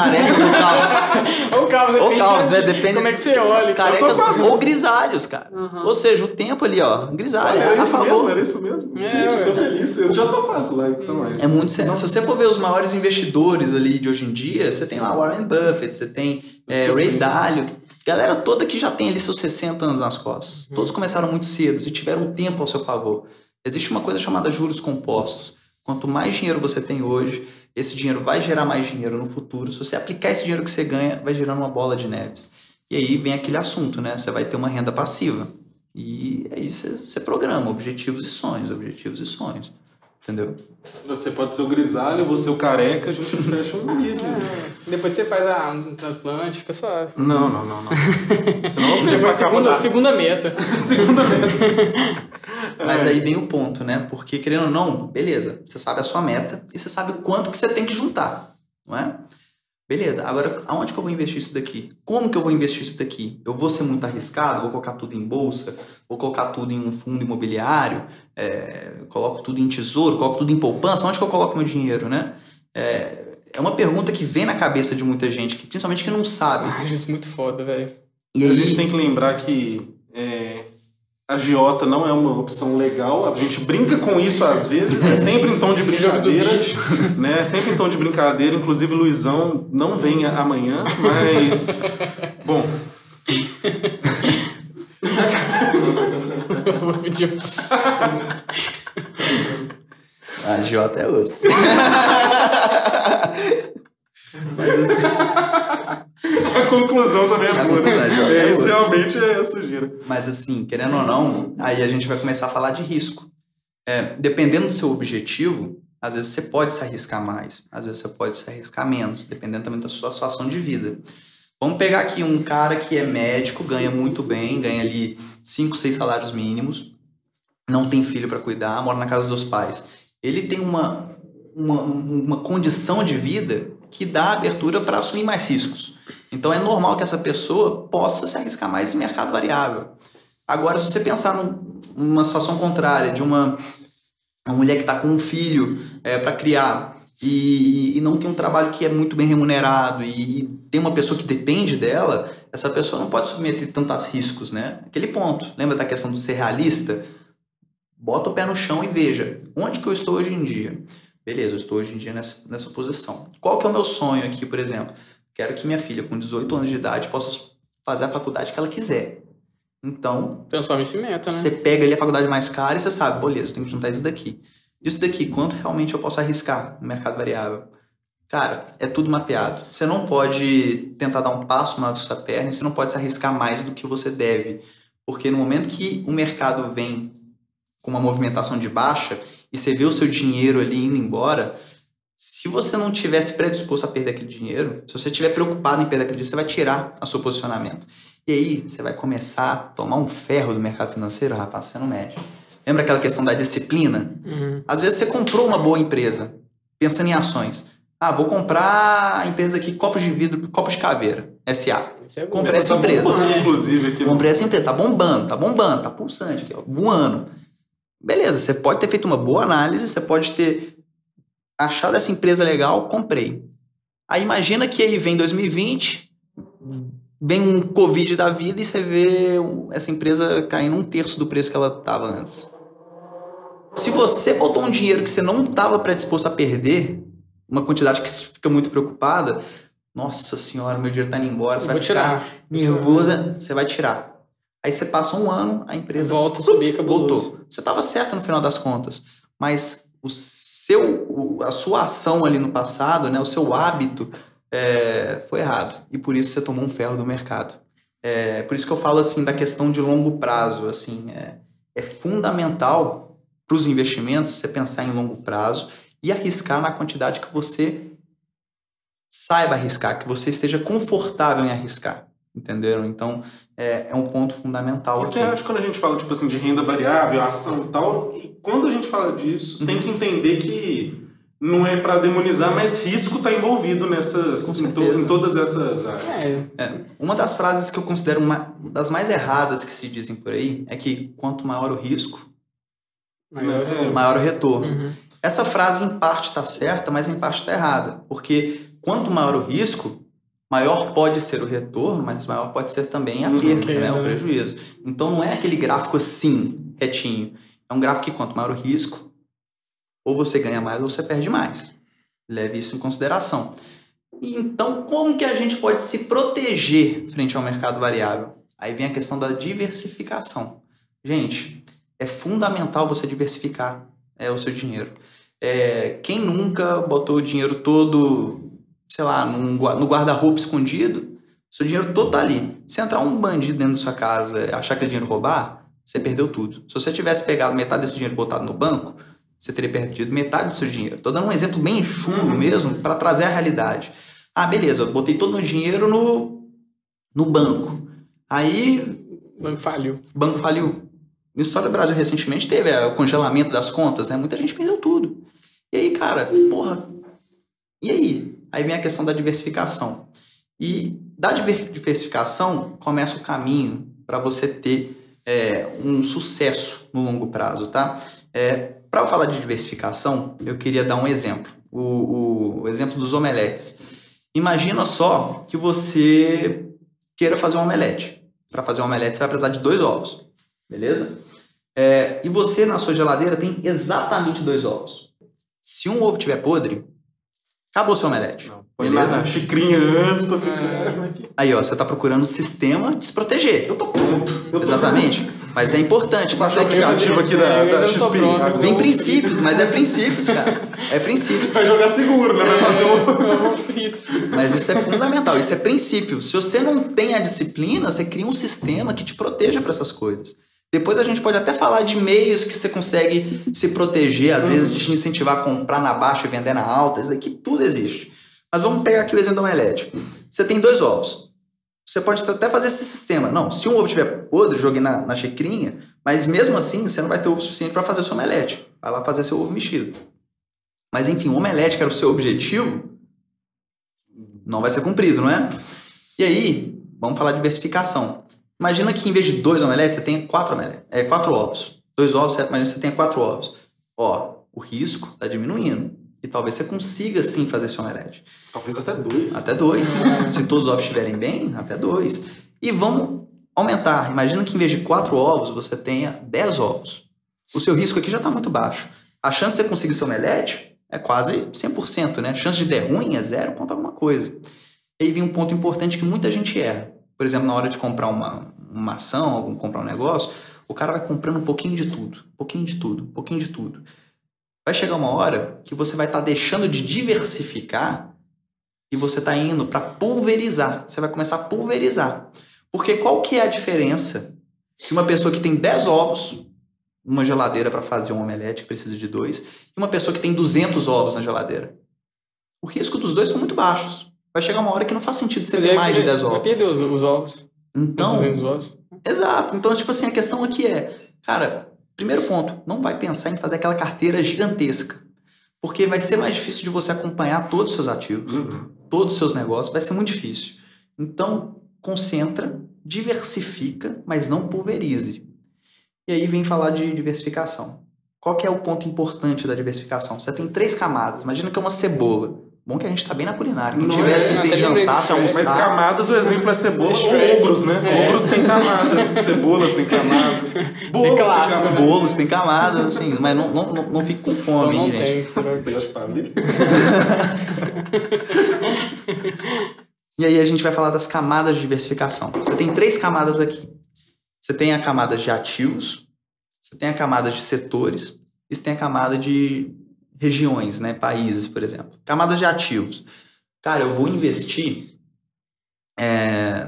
Speaker 3: calvos.
Speaker 2: Ou calvos,
Speaker 3: Ou
Speaker 2: depende
Speaker 3: calvos,
Speaker 2: de-
Speaker 3: né? Depende-
Speaker 2: Como é que você olha.
Speaker 3: Carecas
Speaker 2: tô quase-
Speaker 3: ou grisalhos, cara.
Speaker 2: Uhum.
Speaker 3: Ou seja, o tempo ali, ó, grisalho,
Speaker 1: Olha, era
Speaker 3: a
Speaker 1: isso
Speaker 3: favor.
Speaker 1: mesmo, era isso mesmo.
Speaker 2: É,
Speaker 1: Gente, eu tô feliz. Eu já tô quase lá, então mais.
Speaker 3: É muito sério. Se você for ver os maiores investidores ali de hoje em dia, você tem lá Warren Buffett, você tem é, Ray. Dalio, galera toda que já tem ali seus 60 anos nas costas. Todos começaram muito cedo e tiveram tempo ao seu favor. Existe uma coisa chamada juros compostos. Quanto mais dinheiro você tem hoje, esse dinheiro vai gerar mais dinheiro no futuro. Se você aplicar esse dinheiro que você ganha, vai gerando uma bola de neves. E aí vem aquele assunto, né? Você vai ter uma renda passiva. E aí você, você programa objetivos e sonhos, objetivos e sonhos. Entendeu?
Speaker 1: Você pode ser o grisalho, você o careca, a gente fecha um business.
Speaker 2: Depois você faz a- um transplante, fica suave.
Speaker 1: Não, não, não, não. Senão eu
Speaker 2: Depois, segunda,
Speaker 1: da...
Speaker 2: segunda meta.
Speaker 1: segunda vez.
Speaker 3: Mas aí vem o ponto, né? Porque, querendo ou não, beleza, você sabe a sua meta e você sabe o quanto que você tem que juntar, não é? Beleza, agora aonde que eu vou investir isso daqui? Como que eu vou investir isso daqui? Eu vou ser muito arriscado? Vou colocar tudo em bolsa? Vou colocar tudo em um fundo imobiliário? É, coloco tudo em tesouro? Coloco tudo em poupança? Onde que eu coloco meu dinheiro, né? É, é uma pergunta que vem na cabeça de muita gente, que, principalmente que não sabe.
Speaker 2: Ah, isso é muito foda, velho.
Speaker 3: E
Speaker 1: A
Speaker 3: aí,
Speaker 1: gente tem que lembrar que é, a giota não é uma opção legal. A gente brinca com isso às vezes, é sempre em tom de brincadeira. né? É sempre em tom de brincadeira. Inclusive, Luizão não vem amanhã, mas. Bom,
Speaker 2: vou pedir-
Speaker 3: a J é osso.
Speaker 1: a conclusão também é
Speaker 3: A
Speaker 1: boa. né? Isso realmente é sujeira.
Speaker 3: Mas assim, querendo ou não, aí a gente vai começar a falar de risco. É, dependendo do seu objetivo, às vezes você pode se arriscar mais, às vezes você pode se arriscar menos, dependendo também da sua situação de vida. Vamos pegar aqui um cara que é médico, ganha muito bem, ganha ali 5, 6 salários mínimos, não tem filho para cuidar, mora na casa dos pais. Ele tem uma, uma, uma condição de vida que dá abertura para assumir mais riscos. Então é normal que essa pessoa possa se arriscar mais em mercado variável. Agora, se você pensar num- numa situação contrária, de uma, uma mulher que está com um filho para criar e, e não tem um trabalho que é muito bem remunerado e, e tem uma pessoa que depende dela, essa pessoa não pode submeter tantos riscos, né? Aquele ponto. Lembra da questão do ser realista? Bota o pé no chão e veja onde que eu estou hoje em dia. Beleza, eu estou hoje em dia nessa, nessa posição. Qual que é o meu sonho aqui, por exemplo? Quero que minha filha, com 18 anos de idade, possa fazer a faculdade que ela quiser. Então.
Speaker 2: Transforma esse meta, né?
Speaker 3: Você pega ali a faculdade mais cara e você sabe, beleza, eu tenho que juntar isso daqui. Isso daqui, quanto realmente eu posso arriscar no mercado variável? Cara, é tudo mapeado. Você não pode tentar dar um passo da sua perna, você não pode se arriscar mais do que você deve. Porque no momento que o mercado vem com uma movimentação de baixa e você vê o seu dinheiro ali indo embora, se você não tivesse predisposto a perder aquele dinheiro, se você estiver preocupado em perder aquele dinheiro, você vai tirar o seu posicionamento. E aí você vai começar a tomar um ferro do mercado financeiro, rapaz, você não mede. Lembra aquela questão da disciplina?
Speaker 2: Uhum.
Speaker 3: Às vezes você comprou uma boa empresa, pensando em ações. Ah, vou comprar a empresa aqui, copos de vidro, copos de caveira, SA.
Speaker 2: É.
Speaker 3: Comprei essa
Speaker 1: tá
Speaker 3: empresa.
Speaker 1: bombando, inclusive, aqui.
Speaker 3: Comprei essa empresa, tá bombando, tá bombando, tá pulsante aqui, ó, voando. Beleza, você pode ter feito uma boa análise, você pode ter achado essa empresa legal, comprei. Aí imagina que aí vem 2020, vem um Covid da vida e você vê essa empresa caindo um terço do preço que ela estava antes. Se você botou um dinheiro que você não estava predisposto a perder, uma quantidade que você fica muito preocupada, nossa senhora, meu dinheiro tá indo embora, você vai ficar
Speaker 2: tirar.
Speaker 3: nervosa, você vai tirar. Aí você passa um ano, a empresa
Speaker 2: Volta a subir,
Speaker 3: voltou. Você estava certo no final das contas, mas o seu, a sua ação ali no passado, né, o seu hábito é, foi errado e por isso você tomou um ferro do mercado. É, por isso que eu falo assim da questão de longo prazo, assim, é, é fundamental para os investimentos você pensar em longo prazo e arriscar na quantidade que você saiba arriscar, que você esteja confortável em arriscar. Entenderam? Então, é, é um ponto fundamental
Speaker 1: você acha que quando a gente fala, tipo assim, de renda variável, ação e tal, e quando a gente fala disso, tem que entender que não é pra demonizar, mas risco tá envolvido nessas, em, to- em todas essas áreas.
Speaker 2: É,
Speaker 3: É, uma das frases que eu considero uma das mais erradas que se dizem por aí é que quanto maior o risco,
Speaker 2: maior.
Speaker 1: É.
Speaker 3: maior o retorno.
Speaker 2: Uhum.
Speaker 3: Essa frase em parte está certa, mas em parte está errada, porque quanto maior o risco, maior pode ser o retorno, mas maior pode ser também a
Speaker 1: Uhum.
Speaker 3: perda,
Speaker 2: Ok,
Speaker 3: né, o prejuízo. Então não é aquele gráfico assim, retinho. É um gráfico que quanto maior o risco, ou você ganha mais ou você perde mais. Leve isso em consideração. E Então, como que a gente pode se proteger frente ao mercado variável? Aí vem a questão da diversificação. Gente, é fundamental você diversificar é, o seu dinheiro. É, quem nunca botou o dinheiro todo, sei lá, num no guarda-roupa escondido, seu dinheiro todo tá ali. Se entrar um bandido dentro da sua casa e achar que é dinheiro roubar, você perdeu tudo. Se você tivesse pegado metade desse dinheiro e botado no banco, você teria perdido metade do seu dinheiro. Tô dando um exemplo bem chumbo mesmo para trazer a realidade. Ah, beleza, eu botei todo o meu dinheiro no, no banco. Aí
Speaker 2: O banco faliu.
Speaker 3: banco faliu. Na história do Brasil recentemente teve é, o congelamento das contas, né? Muita gente perdeu tudo. E aí, cara, porra. E aí? Aí vem a questão da diversificação. E da diver- diversificação começa o caminho para você ter é, um sucesso no longo prazo, tá? É, para eu falar de diversificação, eu queria dar um exemplo. O, o- o exemplo dos omeletes. Imagina só que você queira fazer um omelete. Para fazer um omelete, você vai precisar de dois ovos. Beleza? É, e você, na sua geladeira, tem exatamente dois ovos. Se um ovo tiver podre, acabou o seu omelete.
Speaker 1: Põe
Speaker 3: Beleza?
Speaker 1: na xicrinha antes pra ficar.
Speaker 2: É.
Speaker 3: Aí, ó, você tá procurando um sistema de se proteger.
Speaker 1: Eu tô pronto. Eu tô
Speaker 3: Exatamente. Mas é importante. Isso
Speaker 1: aplicativo aqui da,
Speaker 2: É,
Speaker 1: da
Speaker 2: não
Speaker 1: XP.
Speaker 2: pronto.
Speaker 3: Vem
Speaker 1: eu-
Speaker 3: princípios, mas é princípios, cara. É princípios.
Speaker 1: Vai jogar seguro, né? Vai fazer um...
Speaker 2: Frito.
Speaker 3: Mas isso é fundamental, isso é princípio. Se você não tem a disciplina, você cria um sistema que te proteja para essas coisas. Depois a gente pode até falar de meios que você consegue se proteger, às vezes te incentivar a comprar na baixa e vender na alta, isso aqui tudo existe. Mas vamos pegar aqui o exemplo do omelete. Você tem dois ovos. Você pode até fazer esse sistema. Não, se um ovo estiver podre, jogue na, na xicrinha, mas mesmo assim você não vai ter ovo suficiente para fazer seu omelete. Vai lá fazer seu ovo mexido. Mas enfim, o omelete, que era o seu objetivo, não vai ser cumprido, não é? E aí, vamos falar de diversificação. Imagina que em vez de dois omeletes, você tenha quatro, omeletes, é, quatro ovos. Dois ovos, que você tenha quatro ovos. Ó, o risco está diminuindo. E talvez você consiga sim fazer esse omelete.
Speaker 1: Talvez até dois.
Speaker 3: Até dois. Se todos os ovos estiverem bem, até dois. E vamos aumentar. Imagina que em vez de quatro ovos, você tenha dez ovos. O seu risco aqui já está muito baixo. A chance de você conseguir seu omelete é quase 100%, né? A chance de der ruim é zero ponto alguma coisa. E aí vem um ponto importante que muita gente erra. Por exemplo, na hora de comprar uma, uma ação, comprar um negócio, o cara vai comprando um pouquinho de tudo, um pouquinho de tudo, um pouquinho de tudo. Vai chegar uma hora que você vai estar tá deixando de diversificar e você está indo para pulverizar. Você vai começar a pulverizar. Porque qual que é a diferença de uma pessoa que tem 10 ovos numa geladeira para fazer um omelete, que precisa de dois, e uma pessoa que tem 200 ovos na geladeira? O risco dos dois são muito baixos. Vai chegar uma hora que não faz sentido você ter mais de 10 ovos.
Speaker 2: Vai perder os, os ovos.
Speaker 3: Então,
Speaker 2: os ovos.
Speaker 3: exato. Então, tipo assim, a questão aqui é, cara, primeiro ponto, não vai pensar em fazer aquela carteira gigantesca. Porque vai ser mais difícil de você acompanhar todos os seus ativos,
Speaker 1: Uhum.
Speaker 3: todos os seus negócios, vai ser muito difícil. Então, concentra, diversifica, mas não pulverize. E aí vem falar de diversificação. Qual que é o ponto importante da diversificação? Você tem três camadas. Imagina que é uma cebola. Bom que a gente tá bem na culinária. Quem
Speaker 1: Não
Speaker 3: tiver
Speaker 1: é,
Speaker 3: assim, sem jantar, sem
Speaker 2: Shrek.
Speaker 1: Mas
Speaker 3: almoçar...
Speaker 1: camadas, o exemplo é cebola ou
Speaker 2: Shrek.
Speaker 1: ombros, né?
Speaker 2: É.
Speaker 1: Ombros tem camadas, cebolas tem camadas. Bolos tem
Speaker 2: clássico,
Speaker 1: camadas.
Speaker 3: Bolos tem camadas, assim, mas não, não, não, não fique com fome,
Speaker 2: não
Speaker 3: hein, gente.
Speaker 2: tem.
Speaker 1: Você acha que tá?
Speaker 3: E aí a gente vai falar das camadas de diversificação. Você tem três camadas aqui. Você tem a camada de ativos, você tem a camada de setores e você tem a camada de regiões, né? Países, por exemplo. Camadas de ativos. Cara, eu vou investir é,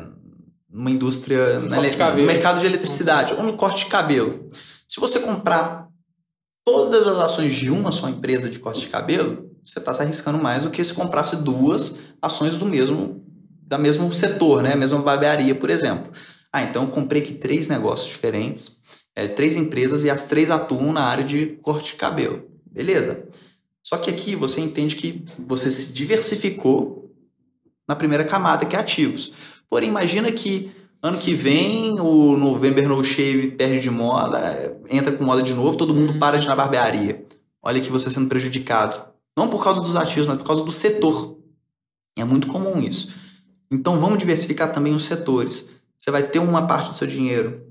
Speaker 3: numa indústria, ele-
Speaker 2: cabelo.
Speaker 3: no mercado de eletricidade ou no corte de cabelo. Se você comprar todas as ações de uma só empresa de corte de cabelo, você está se arriscando mais do que se comprasse duas ações do mesmo da mesmo setor, né? A mesma barbearia, por exemplo. Ah, então eu comprei aqui três negócios diferentes, é, três empresas e as três atuam na área de corte de cabelo. Beleza. Só que aqui você entende que você se diversificou na primeira camada, que é ativos. Porém, imagina que ano que vem o November No Shave perde de moda, entra com moda de novo, todo mundo para de ir na barbearia. Olha que você sendo prejudicado. Não por causa dos ativos, mas por causa do setor. É muito comum isso. Então vamos diversificar também os setores. Você vai ter uma parte do seu dinheiro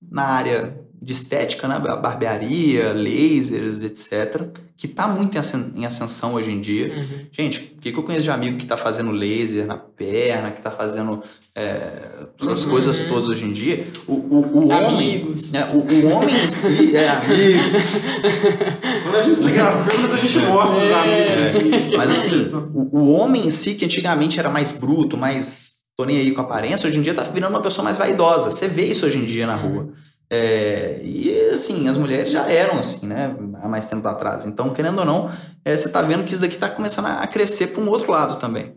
Speaker 3: na área de estética, né? barbearia, lasers, etc., que está muito em ascen- em ascensão hoje em dia.
Speaker 2: Uhum.
Speaker 3: Gente, o que, que eu conheço de amigo que está fazendo laser na perna, que está fazendo é, essas
Speaker 2: Uhum.
Speaker 3: coisas todas hoje em dia? O, o, o homem. Né, o, o homem em si é amigos.
Speaker 1: Quando a gente liga as câmeras, a gente mostra os
Speaker 2: É.
Speaker 1: amigos aqui.
Speaker 3: Mas assim,
Speaker 1: Isso.
Speaker 3: o, o homem em si, que antigamente era mais bruto, mais tô nem aí com a aparência, hoje em dia tá virando uma pessoa mais vaidosa. Você vê isso hoje em dia na rua. É, e assim, as mulheres já eram assim, né? Há mais tempo atrás. Então, querendo ou não, é, você tá vendo que isso daqui tá começando a crescer para um outro lado também.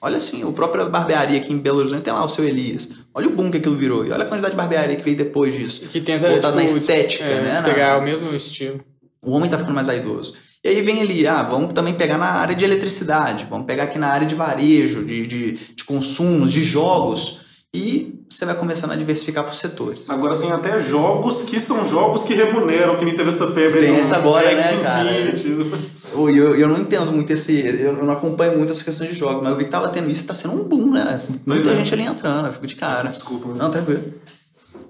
Speaker 3: Olha assim, o próprio barbearia aqui em Belo Horizonte tem lá o seu Elias. Olha o boom que aquilo virou. E olha a quantidade de barbearia que veio depois disso.
Speaker 2: Que tenta
Speaker 3: Voltado na
Speaker 2: tipo,
Speaker 3: estética,
Speaker 2: é,
Speaker 3: né? Na-
Speaker 2: Pegar o mesmo estilo.
Speaker 3: o homem tá ficando mais vaidoso. E aí vem ali, ah, vamos também pegar na área de eletricidade, vamos pegar aqui na área de varejo, de, de, de consumos, de jogos. E você vai começando a diversificar por setores.
Speaker 1: Agora tem até jogos que são jogos que remuneram, que nem teve essa febre.
Speaker 3: Tem essa agora, né, cara?
Speaker 1: Infinity.
Speaker 3: Eu, eu, eu não entendo muito esse. Eu não acompanho muito essa questão de jogos, mas eu vi que tava tendo isso, tá sendo um boom, né? Muita
Speaker 1: é.
Speaker 3: gente ali entrando, eu fico de cara.
Speaker 1: Desculpa. né?
Speaker 3: Não, tranquilo.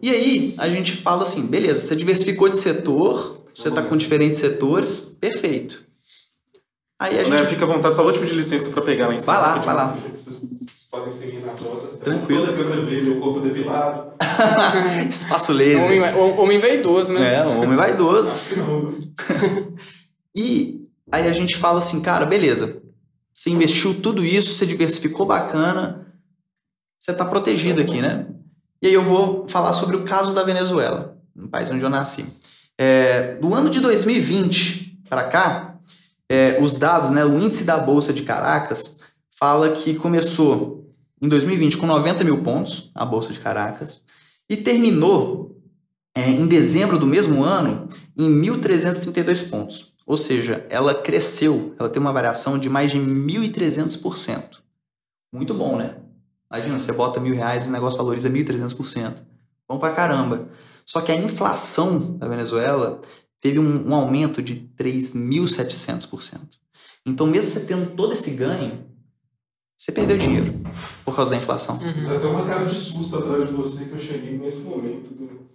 Speaker 3: E aí, a gente fala assim, beleza, você diversificou de setor, você tá com diferentes setores, perfeito. Aí a gente
Speaker 1: Né, Fica à vontade, só vou te pedir licença pra pegar lá em cima.
Speaker 3: Vai lá, vai lá.
Speaker 1: Vocês podem seguir na prosa.
Speaker 3: Tranquilo.
Speaker 1: Toda a câmera ver meu corpo depilado.
Speaker 3: Espaço laser.
Speaker 2: Homem, homem vaidoso, né?
Speaker 3: É, homem vaidoso. E aí a gente fala assim, cara, beleza. Você investiu tudo isso, você diversificou bacana, você tá protegido aqui, né? E aí eu vou falar sobre o caso da Venezuela, no país onde eu nasci. É, do ano de 2020 para cá, é, os dados, né, o índice da Bolsa de Caracas fala que começou em 2020 com 90 mil pontos, a Bolsa de Caracas, e terminou é, em dezembro do mesmo ano em 1.332 pontos. Ou seja, ela cresceu, ela tem uma variação de mais de 1.300%. Muito bom, né? Imagina, você bota mil reais e o negócio valoriza 1.300%. Bom pra caramba. Só que a inflação da Venezuela teve um, um aumento de 3.700%. Então, mesmo você tendo todo esse ganho, você perdeu dinheiro por causa da inflação.
Speaker 1: Mas até uma cara de susto atrás de você que eu cheguei nesse momento do.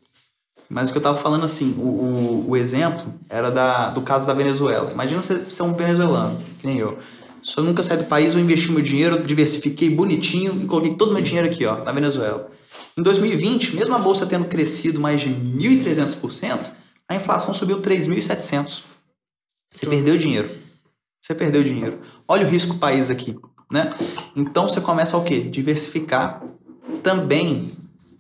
Speaker 3: Mas o que eu tava falando assim, o, o, o exemplo era da, do caso da Venezuela. Imagina você ser um venezuelano, que nem eu. Se eu nunca saí do país, eu investi meu dinheiro, diversifiquei bonitinho e coloquei todo o meu dinheiro aqui, ó, na Venezuela. Em 2020, mesmo a bolsa tendo crescido mais de 1.300%, a inflação subiu 3.700%. Você perdeu dinheiro. Você perdeu dinheiro. Olha o risco do país aqui, né? Então você começa a o quê? Diversificar também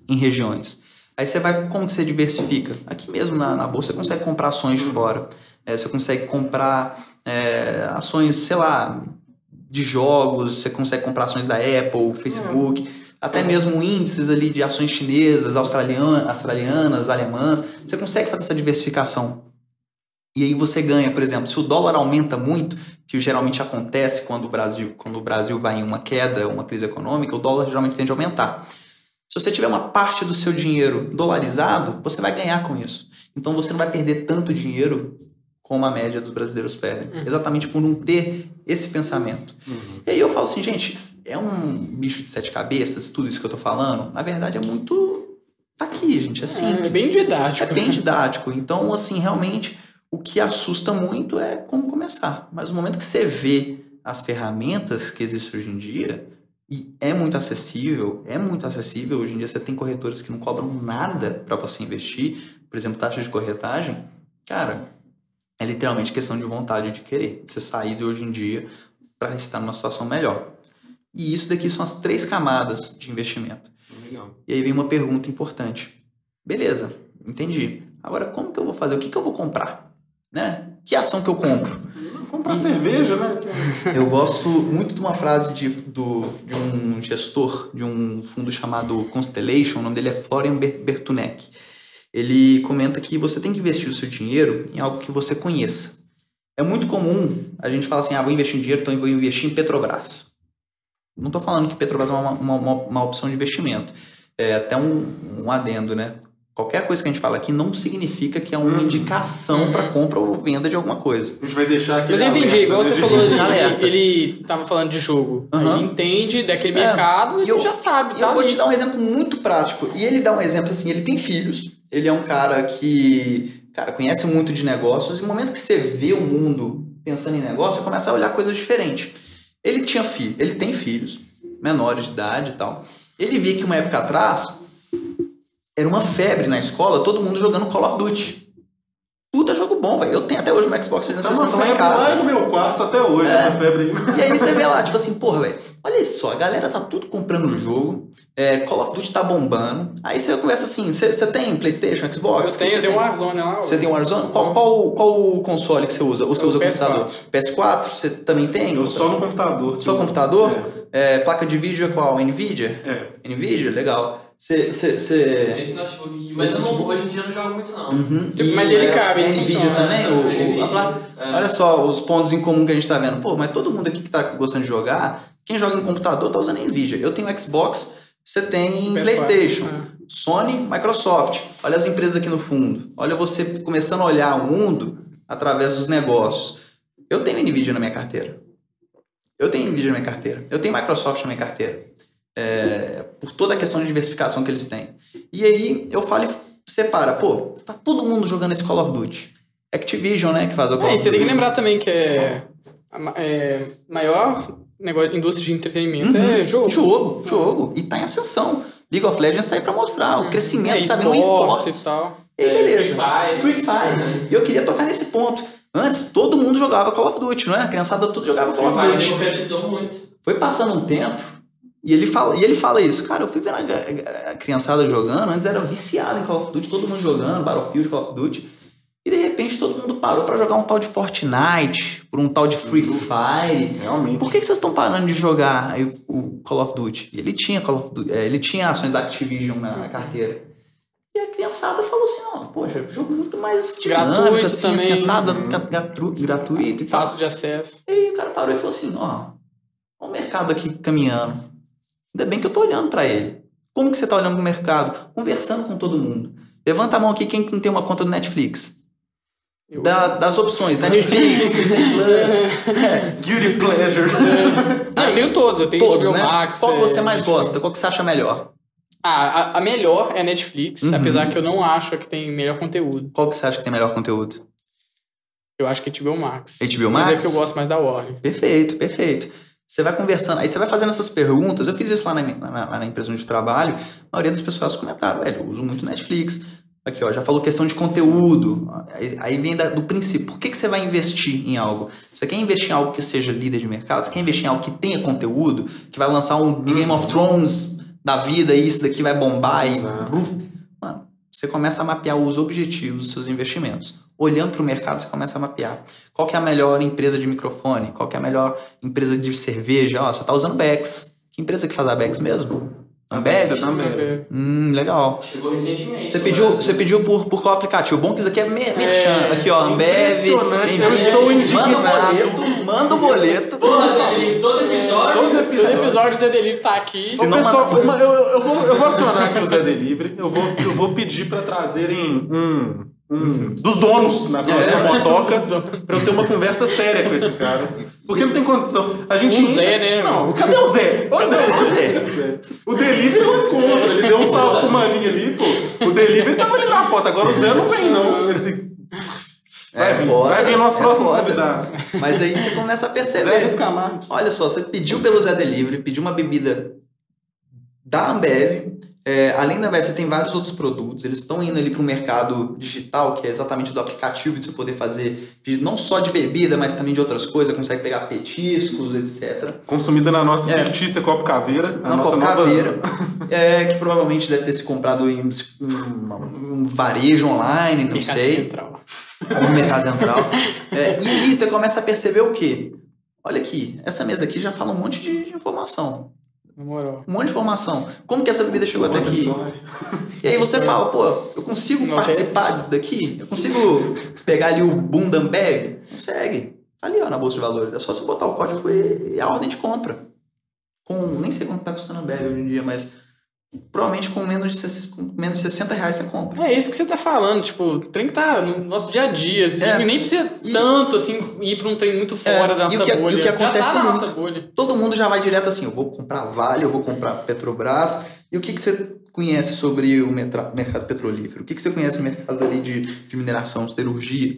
Speaker 3: em regiões. Aí você vai, como que você diversifica? Aqui mesmo na, na bolsa você consegue comprar ações de fora. É, você consegue comprar é, ações, sei lá, de jogos, você consegue comprar ações da Apple, Facebook, até mesmo índices ali de ações chinesas, australianas, australianas alemãs. Você consegue fazer essa diversificação. E aí você ganha, por exemplo, se o dólar aumenta muito, que geralmente acontece quando o Brasil, quando o Brasil vai em uma queda, uma crise econômica, o dólar geralmente tende a aumentar. Se você tiver uma parte do seu dinheiro dolarizado, você vai ganhar com isso. Então você não vai perder tanto dinheiro como a média dos brasileiros perdem. Exatamente por não ter esse pensamento.
Speaker 1: Uhum.
Speaker 3: E aí eu falo assim, gente, é um bicho de sete cabeças, tudo isso que eu tô falando, na verdade é muito. Tá aqui, gente. É simples.
Speaker 2: É bem didático.
Speaker 3: É bem didático. Então, assim, realmente, o que assusta muito é como começar. Mas no momento que você vê as ferramentas que existem hoje em dia, e é muito acessível, é muito acessível. Hoje em dia você tem corretores que não cobram nada para você investir, por exemplo, taxa de corretagem. Cara, é literalmente questão de vontade de querer. Você sair de hoje em dia para estar numa situação melhor. E isso daqui são as três camadas de investimento.
Speaker 1: Legal.
Speaker 3: E aí vem uma pergunta importante. Beleza, entendi. Agora, como que eu vou fazer? O que, que eu vou comprar? Né? Que ação que eu compro?
Speaker 1: Comprar cerveja, né?
Speaker 3: Eu gosto muito de uma frase de, do, de um gestor de um fundo chamado Constellation, o nome dele é Florian Ber- Bertunek. Ele comenta que você tem que investir o seu dinheiro em algo que você conheça. É muito comum a gente falar assim, ah, vou investir em dinheiro, então eu vou investir em Petrobras. Não estou falando que Petrobras é uma, uma, uma, uma opção de investimento. É até um, um adendo, né? Qualquer coisa que a gente fala aqui não significa que é uma
Speaker 1: Uhum.
Speaker 3: indicação para compra ou venda de alguma coisa.
Speaker 1: A gente vai deixar aqui.
Speaker 2: Mas eu entendi, igual você falou,
Speaker 3: de
Speaker 2: ele, ele tava falando de jogo.
Speaker 3: Aham.
Speaker 2: Ele entende daquele
Speaker 3: É,
Speaker 2: mercado e
Speaker 3: e eu-
Speaker 2: já sabe, tá?
Speaker 3: eu vou
Speaker 2: ali.
Speaker 3: te dar um exemplo muito prático. E ele dá um exemplo assim, ele tem filhos, ele é um cara que, cara, conhece muito de negócios, e no momento que você vê o mundo pensando em negócio, você começa a olhar coisas diferentes. Ele tinha filho, ele tem filhos, menores de idade e tal. Ele via que uma época atrás era uma febre na escola, todo mundo jogando Call of Duty. Puta jogo bom, velho. Eu tenho até hoje um Xbox
Speaker 1: Essa
Speaker 3: 360 lá em
Speaker 1: febre lá
Speaker 3: casa.
Speaker 1: no meu quarto até hoje,
Speaker 3: É.
Speaker 1: essa febre aí.
Speaker 3: E aí você vê lá, tipo assim, porra, velho, olha só, a galera tá tudo comprando o jogo, é, Call of Duty tá bombando. Aí você conversa assim, você tem Playstation, Xbox?
Speaker 2: Eu tenho,
Speaker 3: Você
Speaker 2: eu tenho
Speaker 3: tem?
Speaker 2: um Warzone lá.
Speaker 3: Você tem Warzone? Qual, qual, qual o console que você usa? Ou você
Speaker 2: É o
Speaker 3: usa
Speaker 2: PS4.
Speaker 3: computador? PS4? Você também tem?
Speaker 1: Eu só no computador.
Speaker 3: Só computador? É, placa de vídeo é qual? Nvidia?
Speaker 1: É.
Speaker 3: Nvidia? Legal. Você... você- você-
Speaker 4: Esse notebook aqui. Mas eu não, hoje em dia eu não jogo muito, não.
Speaker 3: Uhum.
Speaker 2: Tipo, mas ele
Speaker 3: é,
Speaker 2: cabe,
Speaker 3: é
Speaker 2: ele
Speaker 3: Nvidia
Speaker 2: funciona.
Speaker 3: também? O,
Speaker 4: É.
Speaker 3: Olha só os pontos em comum que a gente tá vendo. Pô, mas todo mundo aqui que tá gostando de jogar, quem joga em computador tá usando Nvidia. Eu tenho Xbox, você tem
Speaker 2: PS4,
Speaker 3: PlayStation,
Speaker 2: é.
Speaker 3: Sony, Microsoft. Olha as empresas aqui no fundo. Olha você começando a olhar o mundo através dos negócios. Eu tenho Nvidia na minha carteira. Eu tenho Nvidia na minha carteira. Eu tenho Microsoft na minha carteira. É, por toda a questão de diversificação que eles têm. E aí eu falo e separa. Pô, tá todo mundo jogando esse Call of Duty. Activision, né, que faz o Call
Speaker 2: É, e
Speaker 3: of
Speaker 2: você tem que
Speaker 3: Duty.
Speaker 2: lembrar também que é é, maior negócio, indústria de entretenimento é jogo.
Speaker 3: Jogo, jogo. E tá em ascensão. League of Legends tá aí pra mostrar o crescimento
Speaker 2: é,
Speaker 3: que tá vindo em
Speaker 2: esportes e tal.
Speaker 3: E
Speaker 4: É,
Speaker 3: beleza.
Speaker 4: Free Fire.
Speaker 3: Free Fire. E eu queria tocar nesse ponto. Antes, todo mundo jogava Call of Duty, não é? A criançada tudo jogava Call of
Speaker 4: Free Fire
Speaker 3: Duty.
Speaker 4: democratizou muito.
Speaker 3: Foi passando um tempo e ele fala, e ele fala isso. Cara, eu fui vendo a, a criançada jogando, antes era viciado em Call of Duty, todo mundo jogando, Battlefield, Call of Duty. E de repente todo mundo parou pra jogar um tal de Fortnite, por um tal de Free Fire.
Speaker 1: Realmente.
Speaker 3: Por que, que vocês estão parando de jogar o Call of Duty? E Ele tinha Call of Duty, é, ele tinha ações da Activision na, na carteira. E a criançada falou assim, ó, poxa, jogo muito mais dinâmico,
Speaker 2: Gratuito
Speaker 3: assim,
Speaker 2: também.
Speaker 3: acessado, gratu- gratuito e tal.
Speaker 2: Fácil de acesso.
Speaker 3: E aí o cara parou e falou assim, ó, ó o mercado aqui caminhando. Ainda bem que eu tô olhando pra ele. Como que você tá olhando pro mercado? Conversando com todo mundo. Levanta a mão aqui quem não tem uma conta do Netflix.
Speaker 2: Eu-
Speaker 3: da- das opções, Netflix, Disney Plus, é,
Speaker 1: Guilty pleasure.
Speaker 2: Não, eu tenho todos. Eu tenho
Speaker 3: todos, né?
Speaker 2: Max.
Speaker 3: Qual que
Speaker 2: é,
Speaker 3: você mais
Speaker 2: Netflix.
Speaker 3: gosta? Qual que você acha melhor?
Speaker 2: Ah, a, a melhor é Netflix,
Speaker 3: Uhum.
Speaker 2: apesar que eu não acho que tem melhor conteúdo.
Speaker 3: Qual que você acha que tem melhor conteúdo?
Speaker 2: Eu acho que é HBO Max.
Speaker 3: HBO
Speaker 2: Mas é
Speaker 3: Max?
Speaker 2: que eu gosto mais da Warner.
Speaker 3: Perfeito, perfeito. Você vai conversando, aí você vai fazendo essas perguntas. Eu fiz isso lá na, na- na empresa onde eu trabalho. A maioria das pessoas comentaram, velho, eu uso muito Netflix. Aqui, ó, já falou questão de conteúdo. Aí, aí vem da- do princípio. Por que, que você vai investir em algo? Você quer investir em algo que seja líder de mercado? Você quer investir em algo que tenha conteúdo? Que vai lançar um Game of Thrones da vida e isso daqui vai bombar e. Mano, você começa a mapear os objetivos dos seus investimentos. Olhando para o mercado, você começa a mapear. Qual que é a melhor empresa de microfone? Qual que é a melhor empresa de cerveja? Ó, você tá usando Bex. Que empresa que faz a Bex mesmo? Ambev?
Speaker 1: Você também.
Speaker 3: Hum, legal.
Speaker 4: Chegou recentemente.
Speaker 3: Você
Speaker 4: no
Speaker 3: pediu, você pediu por, por qual aplicativo? Bom que isso daqui é me- merchan. Aqui, ó, Ambev.
Speaker 1: Impressionante, eu estou
Speaker 3: Manda o
Speaker 1: indignado.
Speaker 3: boleto, manda o boleto.
Speaker 4: Porra, Zé todo episódio.
Speaker 1: Todo
Speaker 2: Todo
Speaker 1: episódio.
Speaker 2: Zé Delivery tá aqui.
Speaker 3: Se
Speaker 1: Ô, pessoal, eu, eu vou, eu vou acionar aqui o Zé Delivery. Eu vou, eu vou pedir pra trazerem um, um dos donos na próxima
Speaker 3: É.
Speaker 1: motoca pra eu ter uma conversa séria com esse cara. Porque não tem condição. A gente
Speaker 2: O
Speaker 1: enche-
Speaker 2: Zé, né,
Speaker 1: Não,
Speaker 2: irmão?
Speaker 1: cadê o Zé? Ô, Zé,
Speaker 3: o Zé?
Speaker 1: o Zé? O delivery eu encontro. Ele deu um salve pro maninho ali, pô. O delivery tava ali na porta. Agora o Zé não vem, não. Esse... Vai vir,
Speaker 3: foda,
Speaker 1: vai vir nosso
Speaker 3: é
Speaker 1: próximo
Speaker 3: foda.
Speaker 1: convidado.
Speaker 3: Mas aí você começa a
Speaker 1: Zé
Speaker 3: perceber.
Speaker 1: Rito Camargo.
Speaker 3: Olha só, você pediu pelo Zé Delivery, pediu uma bebida da Ambev. É, além da Ambev, você tem vários outros produtos. Eles estão indo ali para o mercado digital, que é exatamente do aplicativo de você poder fazer pedido não só de bebida, mas também de outras coisas. Consegue pegar petiscos, etc.
Speaker 1: Consumida na nossa
Speaker 3: É.
Speaker 1: fictícia Copo Caveira.
Speaker 3: Na
Speaker 1: nossa
Speaker 3: Copa
Speaker 1: nova-
Speaker 3: Caveira, é, que provavelmente deve ter se comprado em um, um varejo online, não
Speaker 2: Mercado
Speaker 3: sei.
Speaker 2: Central.
Speaker 3: no mercado central. É, e aí você começa a perceber o quê? Olha aqui, essa mesa aqui já fala um monte de, de informação.
Speaker 2: Na moral.
Speaker 3: Um monte de informação. Como que essa bebida chegou até aqui?
Speaker 1: história.
Speaker 3: E aí você fala, pô, eu consigo
Speaker 2: Não
Speaker 3: participar disso daqui? Eu consigo pegar ali o Bundambag? Consegue. Tá ali, ó, na Bolsa de Valores. É só você botar o código e, e a ordem de compra. Com, nem sei quanto tá custando a Ambev hoje em dia, mas provavelmente com menos de, com menos de 60 reais você compra.
Speaker 2: É isso que você tá falando, tipo, o trem que tá no nosso dia a dia, assim,
Speaker 3: É.
Speaker 2: nem precisa
Speaker 3: E-
Speaker 2: tanto, assim, ir pra um trem muito fora
Speaker 3: É,
Speaker 2: da
Speaker 3: e o
Speaker 2: nossa
Speaker 3: que- e o
Speaker 2: bolha.
Speaker 3: que acontece
Speaker 2: tá
Speaker 3: muito.
Speaker 2: nossa bolha.
Speaker 3: todo mundo já vai direto assim, eu vou comprar Vale, eu vou comprar Petrobras. E o que, que você conhece sobre o mercado petrolífero? O que, que você conhece do mercado ali de, de mineração, siderurgia?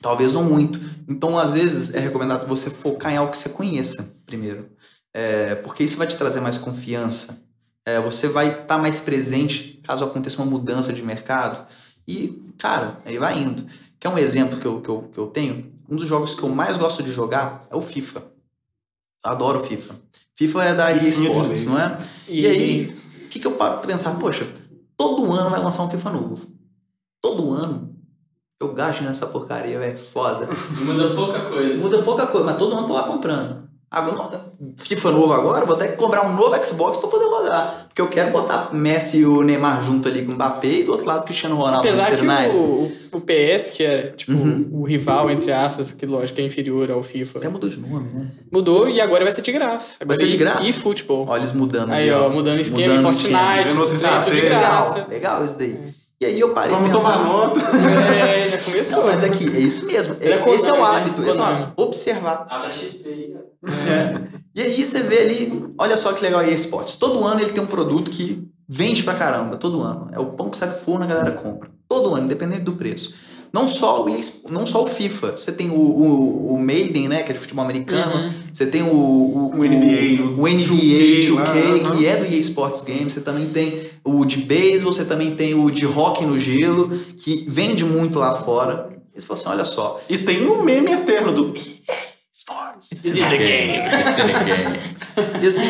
Speaker 3: Talvez não muito. Então, às vezes, é recomendado você focar em algo que você conheça primeiro. É, porque isso vai te trazer mais confiança. É, você vai estar mais presente caso aconteça uma mudança de mercado. E, cara, aí vai indo. Quer um exemplo que eu, que, eu, que eu tenho? Um dos jogos que eu mais gosto de jogar é o FIFA. Adoro o FIFA. FIFA é da EA Sports,
Speaker 1: lei.
Speaker 3: não é? E, aí, o que, que eu paro pra pensar? Poxa, todo ano vai lançar um FIFA novo. Todo ano eu gasto nessa porcaria, velho. Foda.
Speaker 4: Muda pouca coisa.
Speaker 3: Muda pouca coisa, mas todo ano eu tô lá comprando. Agora, FIFA novo agora, vou ter que comprar um novo Xbox pra poder rodar. Porque eu quero botar Messi e o Neymar junto ali com o Mbappé e do outro lado Cristiano Ronaldo
Speaker 2: Apesar que o, o, PS, que é, tipo,
Speaker 3: Uhum.
Speaker 2: o rival, entre aspas, que lógico é inferior ao FIFA,
Speaker 3: Até mudou de nome, né?
Speaker 2: mudou e agora vai ser de graça. Agora
Speaker 3: ser de
Speaker 2: e-
Speaker 3: graça?
Speaker 2: E futebol.
Speaker 3: Olha eles mudando
Speaker 2: Aí, ó, mudando o esquema,
Speaker 3: Mudando
Speaker 2: Fortnite, aí, tudo de
Speaker 1: estratégia.
Speaker 2: graça.
Speaker 3: Legal, legal isso daí. E aí eu parei
Speaker 1: Vamos
Speaker 3: de pensar...
Speaker 1: tomar nota.
Speaker 2: É, já começou.
Speaker 3: Não, mas aqui, é isso mesmo.
Speaker 2: É
Speaker 3: É- esse é o
Speaker 2: Konami,
Speaker 3: hábito,
Speaker 2: né?
Speaker 3: esse é o hábito. Observar.
Speaker 4: Abra XP aí, ó.
Speaker 3: É. E aí você vê ali, olha só que legal a EA Sports. Todo ano ele tem um produto que vende pra caramba, todo ano. É o pão que sai do forno, a galera compra. Todo ano, independente do preço. Não só o, EA não só o FIFA, você tem o, o, o Maiden, né, que é de futebol americano.
Speaker 2: Uhum.
Speaker 3: Você tem o, o,
Speaker 1: O NBA,
Speaker 3: o,
Speaker 1: o
Speaker 3: NBA
Speaker 1: 2K
Speaker 3: 2K,
Speaker 1: lá,
Speaker 3: que é do EA Sports Games. Você também tem o de beisebol, você também tem o de hockey no gelo, que vende muito lá fora. E você fala assim, olha só,
Speaker 1: E tem um meme eterno do EA Sports.
Speaker 2: It's in the game.
Speaker 3: E assim,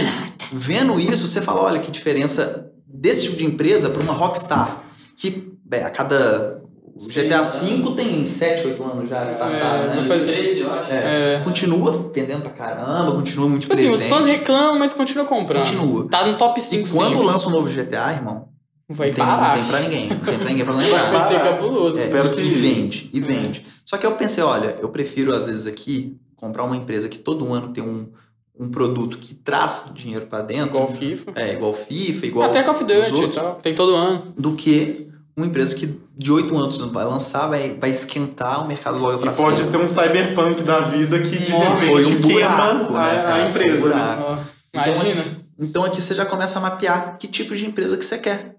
Speaker 3: vendo isso, você fala, olha que diferença desse tipo de empresa para uma Rockstar, que bem, a cada o GTA. V tem 7, 8 anos já de passado,
Speaker 2: É,
Speaker 3: né?
Speaker 4: Foi 13, eu acho.
Speaker 3: É,
Speaker 2: É.
Speaker 3: Continua vendendo pra caramba, continua muito
Speaker 2: Tipo assim, os
Speaker 3: presente.
Speaker 2: fãs reclamam, mas continuam comprando.
Speaker 3: Continua.
Speaker 2: Tá no top
Speaker 3: E
Speaker 2: 5
Speaker 3: quando
Speaker 2: sempre.
Speaker 3: lança um novo GTA, irmão,
Speaker 2: Vai
Speaker 3: não tem,
Speaker 2: parar.
Speaker 3: não tem pra ninguém. Não tem pra ninguém pra lembrar.
Speaker 2: Vai ser cabuloso.
Speaker 3: É,
Speaker 1: Espero que-
Speaker 3: E vende, e vende. Só que eu pensei, olha, eu prefiro às vezes aqui comprar uma empresa que todo ano tem um, um produto que traz dinheiro pra dentro.
Speaker 2: Igual FIFA.
Speaker 3: É, igual FIFA, igual
Speaker 2: Até Call of
Speaker 3: os
Speaker 2: Duty e
Speaker 3: outros,
Speaker 2: tal. Tem todo ano.
Speaker 3: do que uma empresa que de oito anos vai lançar, vai, vai esquentar o mercado logo para
Speaker 1: pode ser um cyberpunk da vida que de
Speaker 2: Nossa,
Speaker 1: repente
Speaker 3: foi um
Speaker 1: queima
Speaker 3: buraco,
Speaker 1: a,
Speaker 3: né,
Speaker 1: a
Speaker 3: cara?
Speaker 1: empresa.
Speaker 3: Foi um
Speaker 1: né?
Speaker 2: Ó, imagina.
Speaker 3: Então aqui você já começa a mapear que tipo de empresa que você quer.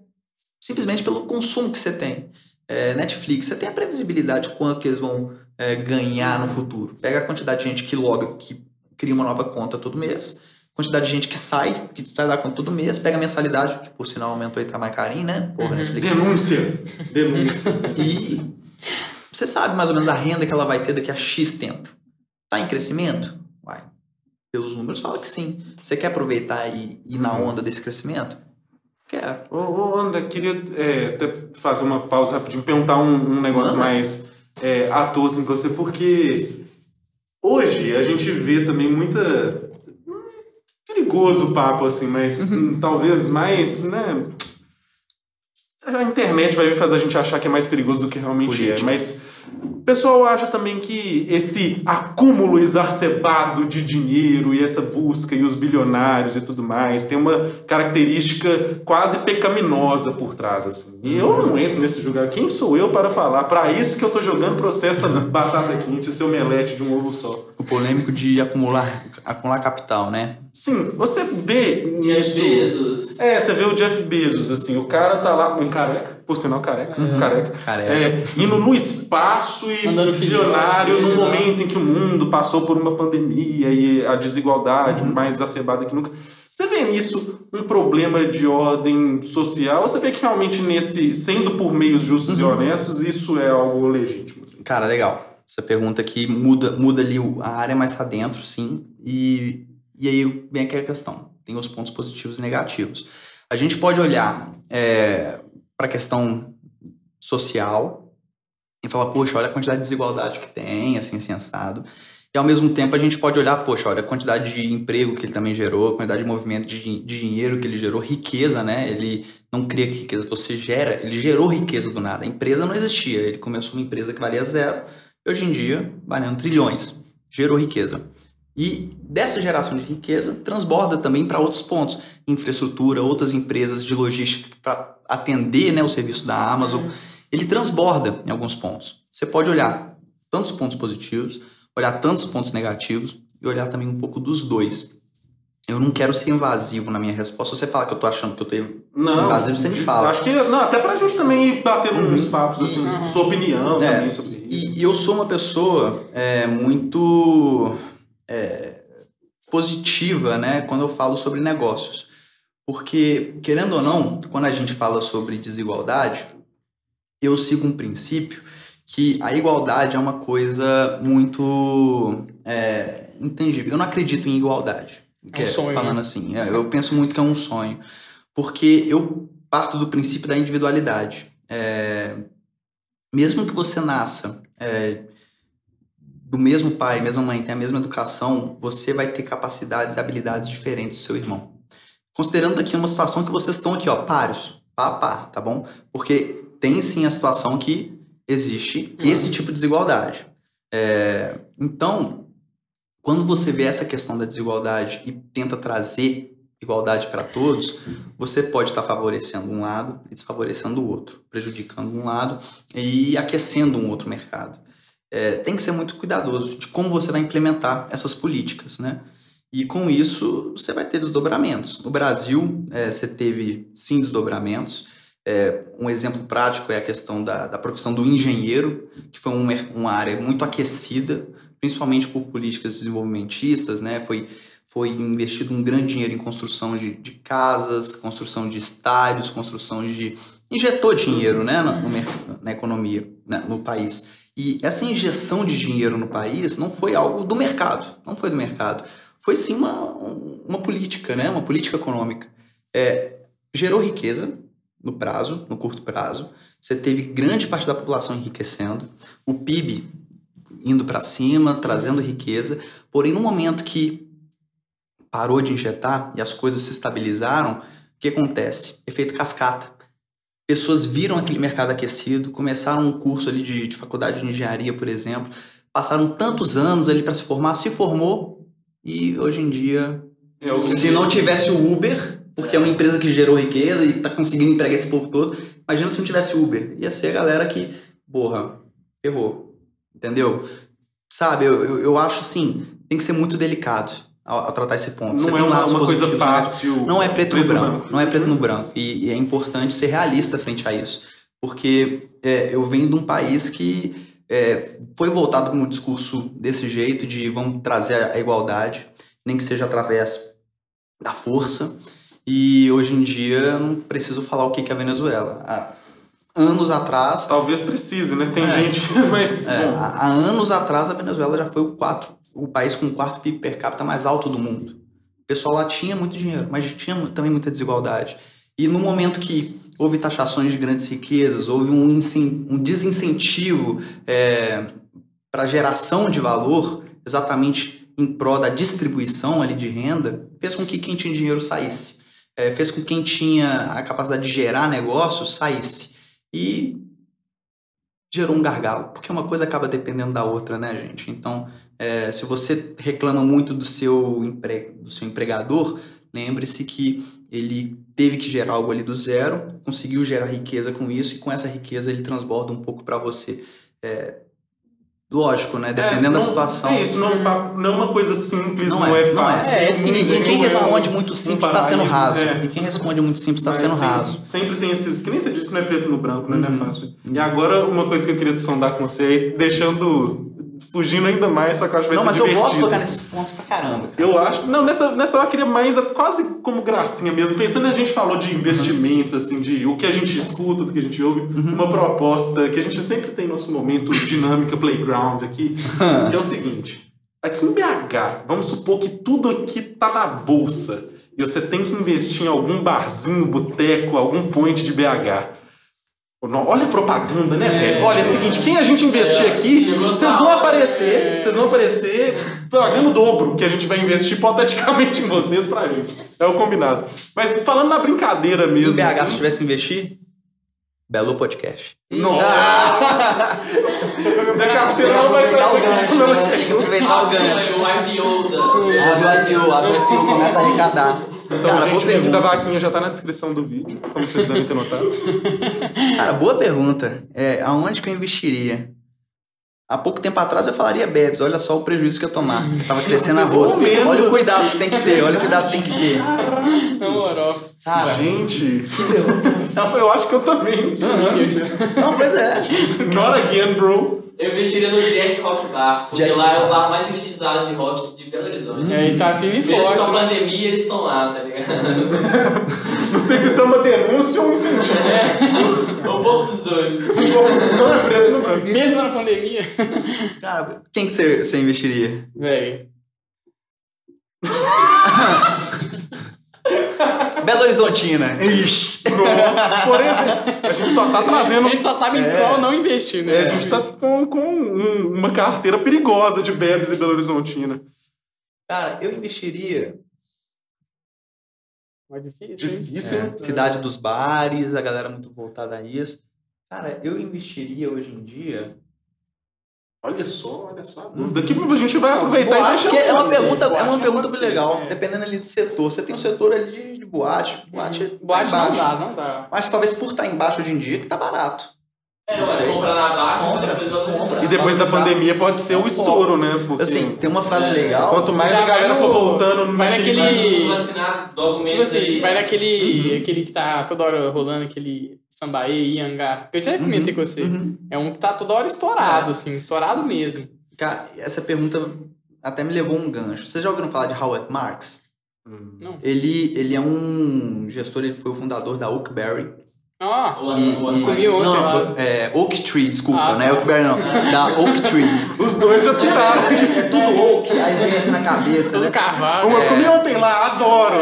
Speaker 3: Simplesmente pelo consumo que você tem. É, Netflix, você tem a previsibilidade de quanto que eles vão é, ganhar no futuro. Pega a quantidade de gente que loga, que cria uma nova conta todo mês, quantidade de gente que sai, que sai da conta todo mês, pega a mensalidade, que por sinal aumentou e tá mais carinho, né? Porra,
Speaker 2: Uhum.
Speaker 3: Netflix.
Speaker 1: Denúncia. Denúncia.
Speaker 3: E você sabe mais ou menos a renda que ela vai ter daqui a X tempo. Tá em crescimento? Vai. Pelos números fala que sim. Você quer aproveitar e ir na onda desse crescimento? Quero.
Speaker 1: Ô, ô André, queria é, até fazer uma pausa rapidinho, perguntar um, um negócio
Speaker 3: Manda.
Speaker 1: mais é, à toa assim, pra você, porque hoje a gente vê também muita. hum, perigoso o papo, assim, mas
Speaker 3: Uhum.
Speaker 1: hum, talvez mais, né? A internet vai fazer a gente achar que é mais perigoso do que realmente é,
Speaker 3: Política.
Speaker 1: mas o pessoal acha também que esse acúmulo exacerbado de dinheiro e essa busca e os bilionários e tudo mais tem uma característica quase pecaminosa por trás, assim. E eu não entro nesse julgamento. Quem sou eu para falar? Para isso que eu tô jogando processo batata quente, esse omelete de um ovo só.
Speaker 3: O polêmico de acumular, acumular capital, né?
Speaker 1: Sim, você vê
Speaker 4: Jeff
Speaker 1: nisso...
Speaker 4: Bezos.
Speaker 1: É, você vê o Jeff Bezos, assim, o cara tá lá, um careca, por sinal careca, um careca,
Speaker 3: Careca.
Speaker 1: é, indo no espaço e bilionário num momento em que o mundo passou por uma pandemia e a desigualdade
Speaker 3: Uhum.
Speaker 1: mais exacerbada que nunca. Você vê nisso um problema de ordem social ou você vê que realmente nesse, sendo por meios justos
Speaker 3: Uhum.
Speaker 1: e honestos, isso é algo legítimo? Assim?
Speaker 3: Cara, legal. Essa pergunta aqui muda, muda ali a área mais pra dentro, sim. E, e aí vem aquela questão. Tem os pontos positivos e negativos. A gente pode olhar para a questão social e falar, poxa, olha a quantidade de desigualdade que tem, assim, assim, assado. E ao mesmo tempo a gente pode olhar, poxa, olha a quantidade de emprego que ele também gerou, a quantidade de movimento de, de dinheiro que ele gerou, riqueza, né? Ele não cria riqueza, você gera, ele gerou riqueza do nada. A empresa não existia, ele começou uma empresa que valia zero, hoje em dia valendo trilhões. Gerou riqueza. E dessa geração de riqueza transborda também para outros pontos, infraestrutura, outras empresas de logística para atender né, o serviço da Amazon. Ele transborda em alguns pontos. Você pode olhar tantos pontos positivos, olhar tantos pontos negativos e olhar também um pouco dos dois. Eu não quero ser invasivo na minha resposta. Se você falar que eu tô achando que eu tô
Speaker 1: Não,
Speaker 3: invasivo, você me fala.
Speaker 1: Acho que, não, até pra gente também ir batendo
Speaker 3: Uhum.
Speaker 1: uns papos, assim,
Speaker 2: Uhum.
Speaker 1: sua opinião
Speaker 3: É,
Speaker 1: também sobre isso.
Speaker 3: E, e eu sou uma pessoa é, muito é, positiva, né, quando eu falo sobre negócios. Porque, querendo ou não, quando a gente fala sobre desigualdade, eu sigo um princípio que a igualdade é uma coisa muito é, intangível. Eu não acredito em igualdade.
Speaker 2: É um sonho,
Speaker 3: Falando
Speaker 2: né?
Speaker 3: assim, é, eu penso muito que é um sonho. Porque eu parto do princípio da individualidade. É, mesmo que você nasça é, do mesmo pai, mesma mãe, tenha a mesma educação, você vai ter capacidades e habilidades diferentes do seu irmão. Considerando aqui uma situação que vocês estão aqui, ó, páreos, pá pá, tá bom? Porque tem sim a situação que existe esse tipo de desigualdade. É, então, quando você vê essa questão da desigualdade e tenta trazer igualdade para todos, você pode estar favorecendo um lado e desfavorecendo o outro, prejudicando um lado e aquecendo um outro mercado. É, tem que ser muito cuidadoso de como você vai implementar essas políticas, né? E com isso você vai ter desdobramentos. No Brasil, é, você teve sim desdobramentos. É, um exemplo prático é a questão da, da profissão do engenheiro, que foi um uma área muito aquecida, principalmente por políticas desenvolvimentistas, né? Foi, foi investido um grande dinheiro em construção de, de casas, construção de estádios, construção de. injetou dinheiro né, na, no na economia, né, no país. E essa injeção de dinheiro no país não foi algo do mercado, não foi do mercado. Foi sim uma, uma política, né, uma política econômica. É, gerou riqueza no prazo, no curto prazo. Você teve grande parte da população enriquecendo, o PIB indo para cima, trazendo riqueza. Porém, no momento que parou de injetar e as coisas se estabilizaram, o que acontece? Efeito cascata. Pessoas viram aquele mercado aquecido, começaram um curso ali de, de faculdade de engenharia, por exemplo, passaram tantos anos ali para se formar, se formou e hoje em dia,
Speaker 1: É
Speaker 3: se não tivesse o Uber, porque é uma empresa que gerou riqueza e tá conseguindo empregar esse povo todo. Imagina se não tivesse Uber. Ia ser a galera que, porra, errou. Entendeu? Sabe, eu, eu, eu acho assim, tem que ser muito delicado ao, ao tratar esse ponto. Você
Speaker 1: Não é
Speaker 3: tem
Speaker 1: uma, uma coisa
Speaker 3: né?
Speaker 1: fácil.
Speaker 3: Não é preto, no branco.
Speaker 1: branco.
Speaker 3: Não é preto no branco. E, e é importante ser realista frente a isso. Porque é, eu venho de um país que é, foi voltado com um discurso desse jeito, de vamos trazer a igualdade, nem que seja através da força. E hoje em dia não preciso falar o que que é a Venezuela. Há anos atrás,
Speaker 1: Talvez precise, né? Tem
Speaker 3: É.
Speaker 1: gente, mas.
Speaker 3: é, há, anos atrás a Venezuela já foi o, quatro, o país com o quarto PIB per capita mais alto do mundo. O pessoal lá tinha muito dinheiro, mas tinha também muita desigualdade. E no momento que houve taxações de grandes riquezas, houve um, um desincentivo para geração de valor, exatamente em prol da distribuição ali de renda, fez com que quem tinha dinheiro saísse. É, fez com que quem tinha a capacidade de gerar negócios saísse. E gerou um gargalo, porque uma coisa acaba dependendo da outra, né, gente? Então, é, se você reclama muito do seu, empre... do seu empregador, lembre-se que ele teve que gerar algo ali do zero, conseguiu gerar riqueza com isso, e com essa riqueza ele transborda um pouco para você. É, Lógico, né? Dependendo
Speaker 1: é,
Speaker 3: da
Speaker 1: não-
Speaker 3: situação.
Speaker 1: É isso, não, é não é uma coisa simples, não,
Speaker 3: Não
Speaker 1: é,
Speaker 3: é, não é.
Speaker 1: fácil.
Speaker 2: É, é simples,
Speaker 1: Não
Speaker 3: E quem
Speaker 1: é
Speaker 3: responde muito simples está sendo raso.
Speaker 1: é.
Speaker 3: E quem responde muito simples está sendo
Speaker 1: tem-
Speaker 3: raso.
Speaker 1: Sempre tem esses. Que nem você disse, não é preto no branco, né? Não
Speaker 3: Uhum.
Speaker 1: é fácil. E agora, uma coisa que eu queria sondar com você deixando. Fugindo ainda mais, só que eu acho que vai
Speaker 3: Não,
Speaker 1: ser
Speaker 3: mas eu gosto de tocar nesses pontos pra caramba.
Speaker 1: Eu acho. Não, nessa, nessa hora eu queria mais, quase como gracinha mesmo. Pensando, a gente falou de investimento, assim, de o que a gente escuta, do que a gente ouve.
Speaker 3: Uhum.
Speaker 1: Uma proposta que a gente sempre tem nosso momento dinâmica playground aqui, que é o seguinte. Aqui em BH, vamos supor que tudo aqui tá na bolsa. E você tem que investir em algum barzinho, boteco, algum point de BH. Olha a propaganda, né, velho? Olha, é o seguinte, quem a gente investir
Speaker 4: É,
Speaker 1: aqui, vocês vão aparecer, vocês vão aparecer pagando o dobro que a gente vai investir hipoteticamente em vocês pra gente. É o combinado. Mas falando na brincadeira
Speaker 3: Em
Speaker 1: mesmo.
Speaker 3: BH, se
Speaker 1: assim,
Speaker 3: tivesse investir, Belo Podcast.
Speaker 1: Nossa! Da carteira não vai
Speaker 3: aproveitar o
Speaker 1: sair
Speaker 3: gancho,
Speaker 1: quando ela
Speaker 3: né? Aproveitar o gancho.
Speaker 4: O IPO da.
Speaker 3: Abre o IPO, abre o IPO, começa a arrecadar.
Speaker 1: Então,
Speaker 3: Cara, boa
Speaker 1: gente, o link da vaquinha já tá na descrição do vídeo, como vocês devem ter notado.
Speaker 3: Cara, boa pergunta. É, aonde que eu investiria? Há pouco tempo atrás eu falaria Bebes, olha só o prejuízo que eu tomar. que Tava crescendo a rua. Olha o cuidado que tem que ter, olha o cuidado que tem que ter.
Speaker 2: Na moral.
Speaker 3: Cara,
Speaker 1: Gente, Não, eu acho que eu também.
Speaker 3: não, pois é.
Speaker 1: Not again, bro.
Speaker 4: Eu investiria no Jack Rock Bar, porque
Speaker 3: Jack-
Speaker 4: lá é o bar mais elitizado de rock de Belo Horizonte.
Speaker 2: E aí tá firme e
Speaker 4: Mesmo com a
Speaker 2: forte.
Speaker 4: pandemia, eles estão lá, tá ligado?
Speaker 1: Não sei se isso é uma denúncia ou um incentivo.
Speaker 4: um pouco dos dois.
Speaker 1: Não é preto no branco.
Speaker 2: Mesmo na pandemia.
Speaker 3: Cara, quem que você, você investiria?
Speaker 2: Véi.
Speaker 3: Belo Horizontina. Ixi.
Speaker 1: Nossa, por exemplo, a gente só tá trazendo.
Speaker 2: A gente só sabe em
Speaker 3: É.
Speaker 2: qual não investir, né?
Speaker 1: É, a gente tá com, com um- uma carteira perigosa de bebes e Belo Horizontina.
Speaker 3: Cara, eu investiria
Speaker 2: Mais difícil?
Speaker 1: Difícil,
Speaker 3: É,
Speaker 1: hein?
Speaker 3: cidade dos bares, a galera muito voltada a isso. Cara, eu investiria hoje em dia.
Speaker 1: Olha só, olha só a dúvida. A gente vai aproveitar
Speaker 2: Boate
Speaker 1: e deixar.
Speaker 3: É uma pergunta, é uma
Speaker 2: não
Speaker 3: pergunta
Speaker 2: ser,
Speaker 3: legal,
Speaker 2: é.
Speaker 3: dependendo ali do setor. Você tem um setor ali de, de boate, boate, tá
Speaker 2: Boate não
Speaker 3: embaixo.
Speaker 2: dá, não dá.
Speaker 3: Mas talvez por estar embaixo hoje em dia que tá barato.
Speaker 4: É,
Speaker 3: Não sei.
Speaker 4: vai comprar na baixa,
Speaker 3: Compra,
Speaker 4: depois
Speaker 3: compra.
Speaker 1: E depois da pandemia pode ser o estouro, né? Porque
Speaker 3: Assim, tem uma frase
Speaker 4: É,
Speaker 3: legal.
Speaker 1: quanto mais
Speaker 2: Já
Speaker 1: a galera for voltando
Speaker 2: vai
Speaker 1: naquele-
Speaker 2: naquele-
Speaker 4: vacinar
Speaker 2: Tipo assim,
Speaker 4: aí.
Speaker 2: vai naquele aquele que tá toda hora rolando, aquele sambaê, Iangá. Que eu já comentei com você.
Speaker 3: Uhum.
Speaker 2: É um que tá toda hora estourado, assim, estourado mesmo.
Speaker 3: Cara, essa pergunta até me levou a um gancho. Vocês já ouviram falar de Howard Marks?
Speaker 1: Hum.
Speaker 2: Não.
Speaker 3: Ele, ele é um gestor, ele foi o fundador da Oakberry.
Speaker 2: Ó,
Speaker 4: O
Speaker 3: E-
Speaker 4: aço- o
Speaker 3: e-
Speaker 4: açaí.
Speaker 2: comi ontem
Speaker 3: não, do- é, Oak Tree, desculpa,
Speaker 2: Ah,
Speaker 3: não é
Speaker 2: tá.
Speaker 3: Oakberry não. Da Oak Tree.
Speaker 1: Os dois já piraram.
Speaker 3: É tudo Oak, aí vem assim na cabeça,
Speaker 2: todo
Speaker 3: né?
Speaker 2: carvalho.
Speaker 1: Uma eu comi ontem lá, adoro.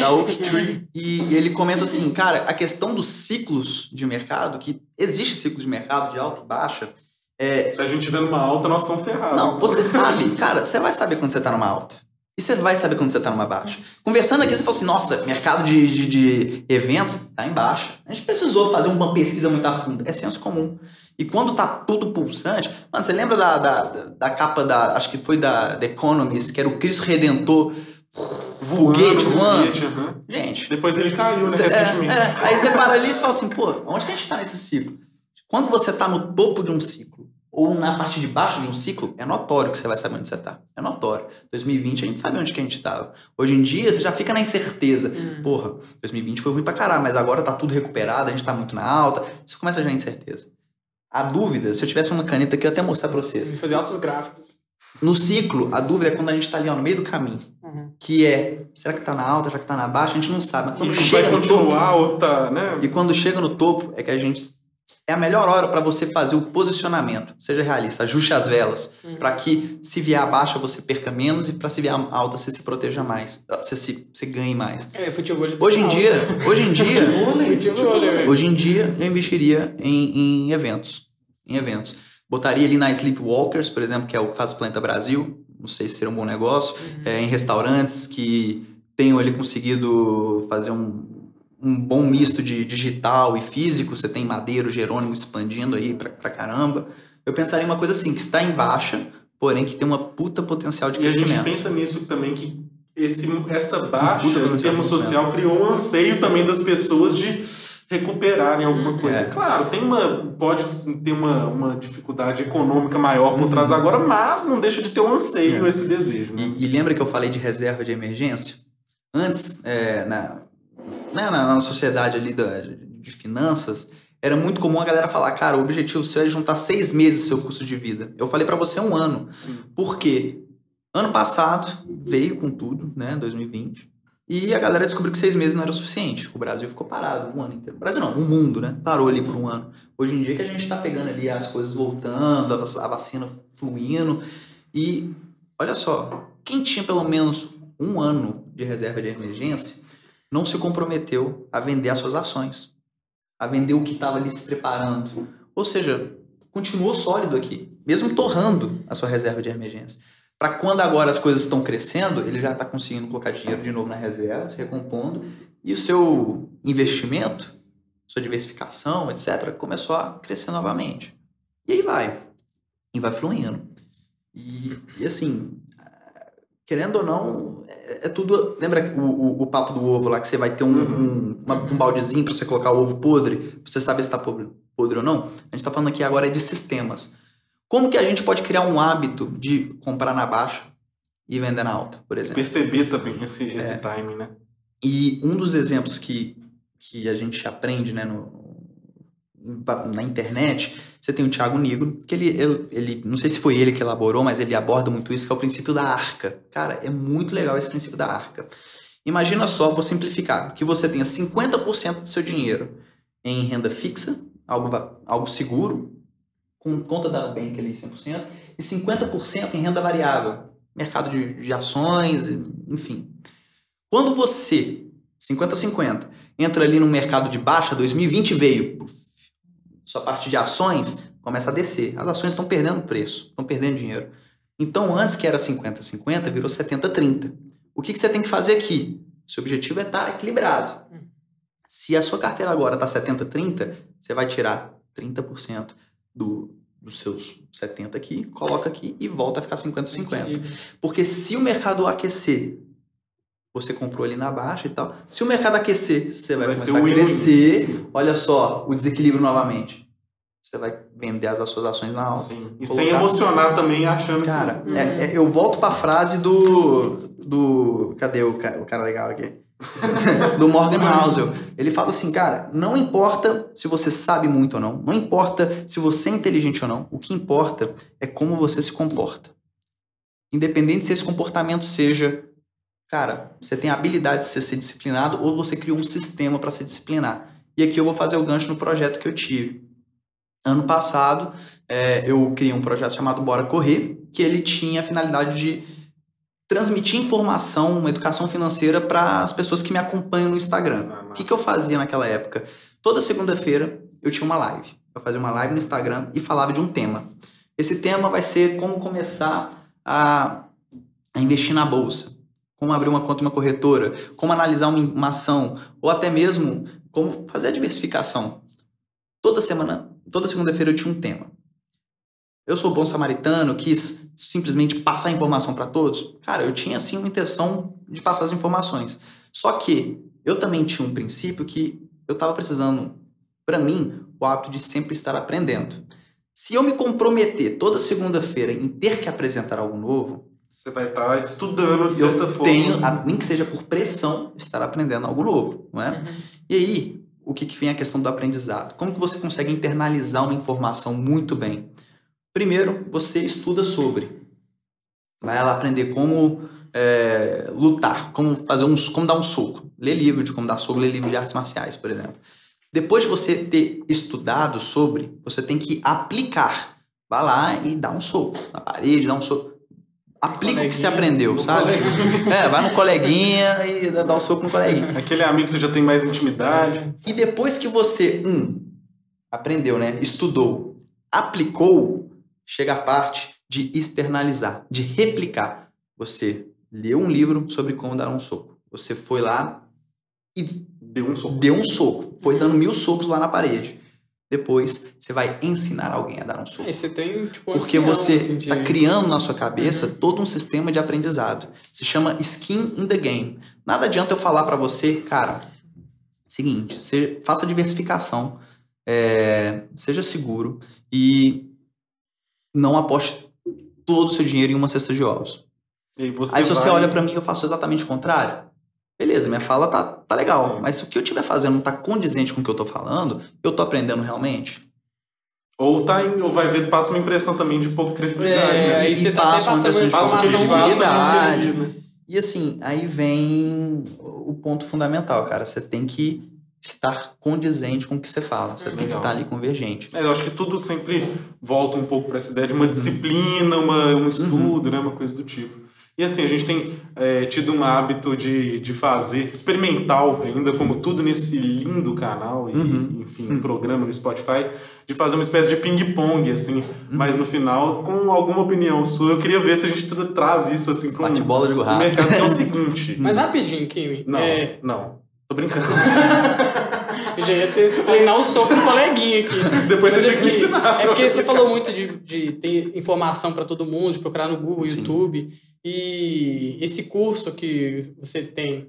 Speaker 3: da Oak Tree. E ele comenta assim, cara, a questão dos ciclos de mercado, que existe ciclo de mercado de alta e baixa, é,
Speaker 1: Se a gente tiver numa alta, nós estamos ferrados.
Speaker 3: Não, você sabe, cara, você vai saber quando você tá numa alta. E você vai saber quando você tá numa baixa. Conversando aqui, você falou assim, nossa, mercado de, de, de eventos tá em baixa. A gente precisou fazer uma pesquisa muito a fundo. É senso comum. E quando tá tudo pulsante... Mano, você lembra da, da, da- capa da... Acho que foi da The Economist, que era o Cristo Redentor foguete voando.
Speaker 1: aham.
Speaker 3: Gente,
Speaker 1: Depois ele caiu, né,
Speaker 3: Cê-
Speaker 1: recentemente.
Speaker 3: é, é. aí você para ali e fala assim, pô, onde que a gente tá nesse ciclo? Quando você tá no topo de um ciclo, ou na parte de baixo de um ciclo, é notório que você vai saber onde você tá. É notório. 2020 a gente sabe onde que a gente tava. Hoje em dia você já fica na incerteza.
Speaker 2: Hum.
Speaker 3: Porra, 2020 foi ruim pra caralho, mas agora tá tudo recuperado, a gente tá muito na alta. Você começa já a incerteza. A dúvida, se eu tivesse uma caneta aqui, eu ia até mostrar pra vocês.
Speaker 2: Fazer altos gráficos.
Speaker 3: No ciclo, a dúvida é quando a gente tá ali ó, no meio do caminho.
Speaker 2: Uhum.
Speaker 3: Que é, será que tá na alta, será que tá na baixa? A gente não sabe. Mas quando
Speaker 1: E vai
Speaker 3: chega no topo,
Speaker 1: continuar tá, né?
Speaker 3: e quando chega no topo, é que a gente. É a melhor hora para você fazer o posicionamento. Seja realista, ajuste as velas.
Speaker 2: Uhum.
Speaker 3: Para que, se vier a baixa, você perca menos e para se vier a alta, você se proteja mais. Você, se, você ganhe mais.
Speaker 2: É, futebol.
Speaker 3: Hoje em dia, hoje em dia, hoje em dia, eu investiria em, em eventos. Em eventos. Botaria ali na Sleepwalkers, por exemplo, que é o que faz o Planeta Brasil. Não sei se seria um bom negócio. É, em restaurantes que tenham ali conseguido fazer um, um bom misto de digital e físico. Você tem Madeiro, Jerônimo expandindo aí pra, pra caramba. Eu pensaria em uma coisa assim, que está em baixa, porém que tem uma puta potencial de
Speaker 1: E a gente
Speaker 3: crescimento.
Speaker 1: pensa nisso também, que esse, essa baixa, em termos
Speaker 3: crescimento.
Speaker 1: social, criou um anseio também das pessoas de recuperarem alguma coisa.
Speaker 3: É.
Speaker 1: Claro, tem uma, pode ter uma, uma dificuldade econômica maior por trás agora, mas não deixa de ter um anseio,
Speaker 3: Uhum. É.
Speaker 1: esse desejo. Né?
Speaker 3: E, e lembra que eu falei de reserva de emergência? Antes, é, na, né, na, na sociedade ali da, de, finanças, era muito comum a galera falar, cara, o objetivo seu é juntar seis meses do seu custo de vida. Eu falei pra você um ano.
Speaker 1: Sim.
Speaker 3: Por quê? Ano passado veio com tudo, né, 2020, e a galera descobriu que seis meses não era o suficiente. O Brasil ficou parado um ano inteiro. O Brasil não, o mundo, né? Parou ali por um ano. Hoje em dia que a gente tá pegando ali as coisas voltando, a vacina fluindo, e olha só, quem tinha pelo menos um ano de reserva de emergência não se comprometeu a vender as suas ações, a vender o que estava ali se preparando. Ou seja, continuou sólido aqui, mesmo torrando a sua reserva de emergência. Para quando agora as coisas estão crescendo, ele já está conseguindo colocar dinheiro de novo na reserva, se recompondo, e o seu investimento, sua diversificação, etc., começou a crescer novamente. E aí vai. E vai fluindo. E, e assim, querendo ou não, é, é tudo. Lembra o, o, o papo do ovo lá que você vai ter um, um, uma- um baldezinho para você colocar o ovo podre, pra você saber se tá podre, podre ou não? A gente tá falando aqui agora é de sistemas. Como que a gente pode criar um hábito de comprar na baixa e vender na alta, por exemplo?
Speaker 1: Perceber também esse,
Speaker 3: É.
Speaker 1: esse timing, né?
Speaker 3: E um dos exemplos que, que a gente aprende né, no, na internet, você tem o Thiago Nigro, que ele, ele, ele- não sei se foi ele que elaborou, mas ele aborda muito isso, que é o princípio da arca. Cara, é muito legal esse princípio da arca. Imagina só, vou simplificar, que você tenha 50% do seu dinheiro em renda fixa, algo, algo seguro, com conta da Nubank ali 100%, e 50% em renda variável, mercado de, de ações, enfim. Quando você, 50-50, entra ali no mercado de baixa, 2020 veio, sua parte de ações começa a descer. As ações estão perdendo preço, estão perdendo dinheiro. Então, antes que era 50-50, virou 70-30. O que, que você tem que fazer aqui? Seu objetivo é estar equilibrado. Se a sua carteira agora está 70-30, você vai tirar 30% do, dos seus 70 aqui, coloca aqui e volta a ficar 50-50. Porque se o mercado aquecer, você comprou ali na baixa e tal. Se o mercado aquecer, você vai,
Speaker 1: Vai
Speaker 3: começar a crescer. Olha só, o desequilíbrio novamente. Você vai vender as suas ações na alta.
Speaker 1: Sim. E sem emocionar também, achando
Speaker 3: Cara,
Speaker 1: que.
Speaker 3: é- é- eu volto pra frase do. do cadê o cara, o cara legal aqui? do Morgan Housel. Ele fala assim, cara, não importa se você sabe muito ou não, não importa se você é inteligente ou não, o que importa é como você se comporta. Independente se esse comportamento seja, cara, você tem a habilidade de ser, ser disciplinado ou você criou um sistema para se disciplinar. E aqui eu vou fazer o gancho no projeto que eu tive. Ano passado, é, eu criei um projeto chamado Bora Correr, que ele tinha a finalidade de transmitir informação, uma educação financeira para as pessoas que me acompanham no Instagram.
Speaker 1: Ah,
Speaker 3: O que, que eu fazia naquela época? Toda segunda-feira eu tinha uma live. Eu fazia uma live no Instagram e falava de um tema. Esse tema vai ser como começar a, a investir na bolsa, como abrir uma conta em uma corretora, como analisar uma, ação, ou até mesmo como fazer a diversificação. Toda semana, toda segunda-feira eu tinha um tema. Eu sou bom samaritano, quis simplesmente passar informação para todos. Cara, eu tinha assim uma intenção de passar as informações. Só que eu também tinha um princípio que eu estava precisando, para mim, o hábito de sempre estar aprendendo. Se eu me comprometer toda segunda-feira em ter que apresentar algo novo,
Speaker 1: Você vai estar estudando de certa
Speaker 3: eu
Speaker 1: forma.
Speaker 3: tenho, nem que seja por pressão, estar aprendendo algo novo, não é? E aí, o que, que vem a questão do aprendizado? Como que você consegue internalizar uma informação muito bem? Primeiro, você estuda sobre. Vai lá aprender como é, lutar, como fazer um, como dar um soco. Lê livro de como dar soco, lê livro de artes marciais, por exemplo. Depois de você ter estudado sobre, você tem que aplicar. Vai lá e dá um soco na parede, dá um soco. Aplica o que você aprendeu, sabe? É, vai no coleguinha e dá um soco no coleguinha.
Speaker 1: Aquele amigo que você já tem mais intimidade.
Speaker 3: E depois que você, um, aprendeu, né? Estudou, aplicou, chega a parte de externalizar, de replicar. Você leu um livro sobre como dar um soco. Você foi lá e
Speaker 1: Deu um soco.
Speaker 3: deu um soco. Foi dando mil socos lá na parede. Depois, você vai ensinar alguém a dar um soco.
Speaker 2: Aí você tem, tipo,
Speaker 3: Porque você
Speaker 2: assim, de-
Speaker 3: está criando na sua cabeça todo um sistema de aprendizado. Se chama skin in the game. Nada adianta eu falar para você, cara, seguinte, você faça diversificação, é, seja seguro e não aposte todo o seu dinheiro em uma cesta de ovos.
Speaker 1: E aí você
Speaker 3: Aí se você
Speaker 1: vai-
Speaker 3: olha para mim e eu faço exatamente o contrário, beleza, minha fala tá, tá legal,
Speaker 1: Sim.
Speaker 3: mas se o que eu estiver fazendo não tá condizente com o que eu tô falando, eu tô aprendendo realmente.
Speaker 1: Ou, tá em- ou vai ver, passa uma impressão também de pouca credibilidade.
Speaker 2: É,
Speaker 1: né?
Speaker 2: aí
Speaker 3: E
Speaker 2: você tá
Speaker 3: passa
Speaker 2: passando uma
Speaker 3: impressão de
Speaker 1: faça,
Speaker 3: credibilidade.
Speaker 1: né?
Speaker 3: E assim, aí vem o ponto fundamental, cara. Você tem que estar condizente com o que você fala. Você tem que
Speaker 1: Legal.
Speaker 3: estar ali convergente.
Speaker 1: É, eu acho que tudo sempre volta um pouco para essa ideia de uma disciplina, uma, um estudo, né? Uma coisa do tipo. E assim, a gente tem é, tido um hábito de, de fazer experimental, ainda como tudo nesse lindo canal e,
Speaker 3: Uhum.
Speaker 1: enfim, um programa no Spotify, de fazer uma espécie de ping-pong, assim,
Speaker 3: Uhum.
Speaker 1: mas no final, com alguma opinião sua, eu queria ver se a gente tra- traz isso, assim, para um
Speaker 3: bola de gorraça.
Speaker 1: mercado, que é o seguinte.
Speaker 2: Mas rapidinho, Kimi.
Speaker 1: Não,
Speaker 2: É,
Speaker 1: não. Tô brincando.
Speaker 2: eu já ia ter, treinar o soco do coleguinha aqui.
Speaker 1: Depois
Speaker 2: Mas
Speaker 1: você tinha que ensinar.
Speaker 2: É porque você falou muito de, de ter informação para todo mundo, de procurar no Google,
Speaker 3: Sim.
Speaker 2: YouTube. E esse curso que você tem,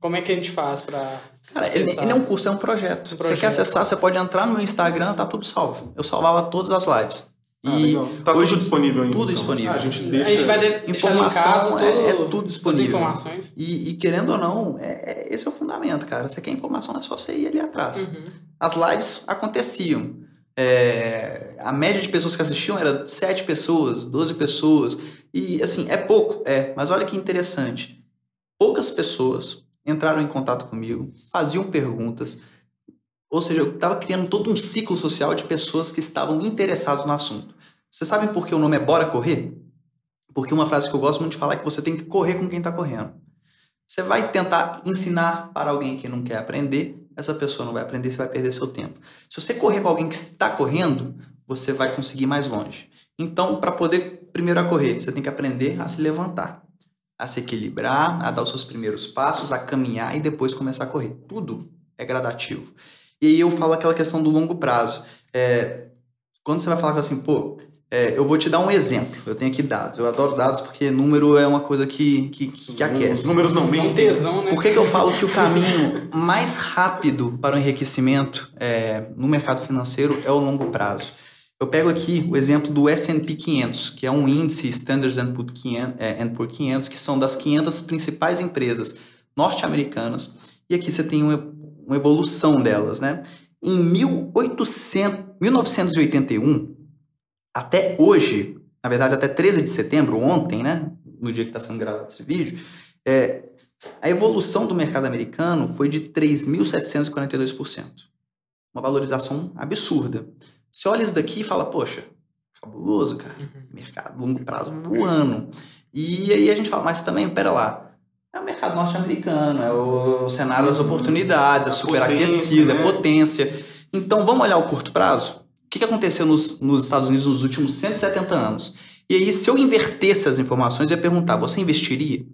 Speaker 2: como é que a gente faz para
Speaker 3: Cara, ele, ele é um curso, é um projeto.
Speaker 2: Um
Speaker 3: Você
Speaker 2: projeto.
Speaker 3: quer acessar, você pode entrar no meu Instagram, tá tudo salvo. Eu salvava todas as lives.
Speaker 1: Ah,
Speaker 3: E
Speaker 1: legal. Tá
Speaker 3: hoje
Speaker 1: tudo disponível ainda.
Speaker 3: tudo
Speaker 1: então.
Speaker 3: disponível.
Speaker 1: Ah, a gente
Speaker 2: A
Speaker 1: deixa...
Speaker 2: gente vai de, deixar
Speaker 3: Informação
Speaker 2: linkado
Speaker 3: é-
Speaker 2: todo-
Speaker 3: é tudo
Speaker 2: todas as
Speaker 3: disponível.
Speaker 2: informações.
Speaker 3: E, e querendo ou não, é, é- esse é o fundamento, cara. Você quer informação, é só você ir ali atrás.
Speaker 2: Uhum.
Speaker 3: As lives aconteciam. É, a média de pessoas que assistiam era 7 pessoas, 12 pessoas. E assim, é pouco, é. Mas olha que interessante. Poucas pessoas entraram em contato comigo, faziam perguntas. Ou seja, eu estava criando todo um ciclo social de pessoas que estavam interessadas no assunto. Vocês sabem por que o nome é Bora Correr? Porque uma frase que eu gosto muito de falar é que você tem que correr com quem está correndo. Você vai tentar ensinar para alguém que não quer aprender, essa pessoa não vai aprender, você vai perder seu tempo. Se você correr com alguém que está correndo, você vai conseguir mais longe. Então, para poder primeiro a correr, você tem que aprender a se levantar, a se equilibrar, a dar os seus primeiros passos, a caminhar e depois começar a correr. Tudo é gradativo. E aí eu falo aquela questão do longo prazo. É, quando você vai falar assim, pô, é, eu vou te dar um exemplo. Eu tenho aqui dados. Eu adoro dados porque número é uma coisa que, que, que aquece.
Speaker 1: Os números não
Speaker 2: É
Speaker 1: mentem.
Speaker 2: tesão, né?
Speaker 3: Por que, que eu falo que o caminho mais rápido para o enriquecimento é, no mercado financeiro é o longo prazo? Eu pego aqui o exemplo do S&P 500, que é um índice Standards and Poor 500, é, and Poor 500, que são das 500 principais empresas norte-americanas. E aqui você tem uma, uma evolução delas, né? Em 1800, 1981 até hoje, na verdade até 13 de setembro, ontem, né? No dia que está sendo gravado esse vídeo, é, a evolução do mercado americano foi de 3.742%. Uma valorização absurda. Você olha isso daqui e fala, poxa, cabuloso, cara. Mercado longo prazo voando. E aí a gente fala, mas também, pera lá. É o mercado norte-americano, é o cenário das oportunidades, é superaquecido,
Speaker 1: potência,
Speaker 3: é
Speaker 1: né?
Speaker 3: potência. Então vamos olhar o curto prazo? O que que aconteceu nos, nos Estados Unidos nos últimos 170 anos? E aí, se eu invertesse as informações, eu ia perguntar: você investiria?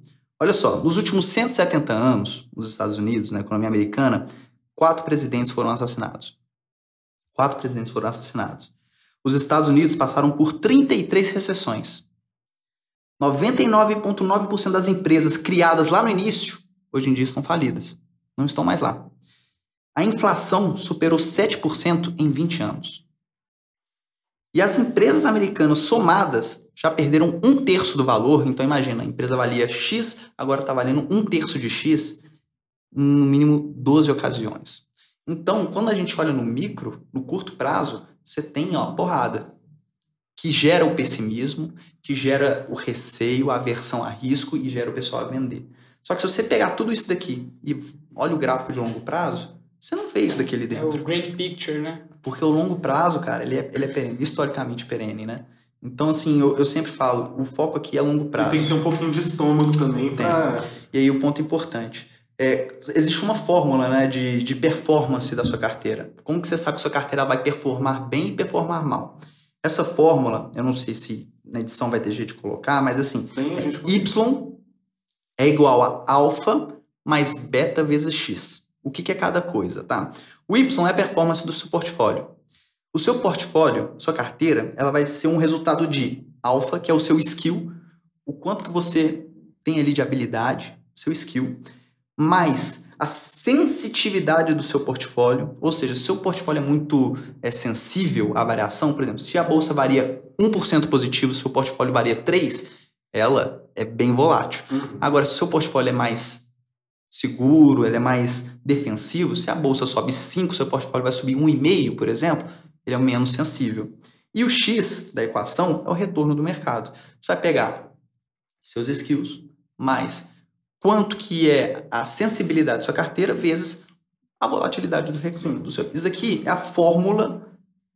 Speaker 3: Olha só, nos últimos 170 anos, nos Estados Unidos, na economia americana, quatro presidentes foram assassinados. Quatro presidentes foram assassinados. Os Estados Unidos passaram por 33 recessões. 99,9% das empresas criadas lá no início, hoje em dia estão falidas. Não estão mais lá. A inflação superou 7% em 20 anos. E as empresas americanas somadas já perderam um terço do valor. Então, imagina, a empresa valia X, agora está valendo um terço de X, no mínimo 12 ocasiões. Então, quando a gente olha no micro, no curto prazo, você tem ó, porrada que gera o pessimismo, que gera o receio, a aversão a risco e gera o pessoal a vender. Só que se você pegar tudo isso daqui e olha o gráfico de longo prazo, você não vê isso daquele
Speaker 2: É
Speaker 3: dentro.
Speaker 2: o Grand Picture, né?
Speaker 3: Porque o longo prazo, cara, ele é, ele é perene, historicamente perene, né? Então, assim, eu, eu sempre falo, o foco aqui é longo
Speaker 1: E
Speaker 3: prazo.
Speaker 1: tem que ter um pouquinho de estômago também pra.
Speaker 3: E aí o ponto importante. É, existe uma fórmula né, de, de performance da sua carteira. Como que você sabe que sua carteira vai performar bem e performar mal? Essa fórmula, eu não sei se na edição vai ter jeito de colocar, mas assim,
Speaker 1: Tem a gente.
Speaker 3: Y é igual a alfa mais beta vezes X. O que, que é cada coisa, tá? O Y é a performance do seu portfólio. O seu portfólio, sua carteira, ela vai ser um resultado de alfa, que é o seu skill, o quanto que você tem ali de habilidade, seu skill, mais a sensitividade do seu portfólio, ou seja, se o seu portfólio é muito é, sensível à variação, por exemplo, se a bolsa varia 1% positivo, se o seu portfólio varia 3%, ela é bem volátil.
Speaker 1: Uhum.
Speaker 3: Agora, se o seu portfólio é mais seguro, ele é mais defensivo, se a bolsa sobe 5, seu portfólio vai subir 1,5, por exemplo, ele é menos sensível. E o X da equação é o retorno do mercado. Você vai pegar seus skills mais quanto que é a sensibilidade da sua carteira vezes a volatilidade do recurso. Do seu. Isso daqui é a fórmula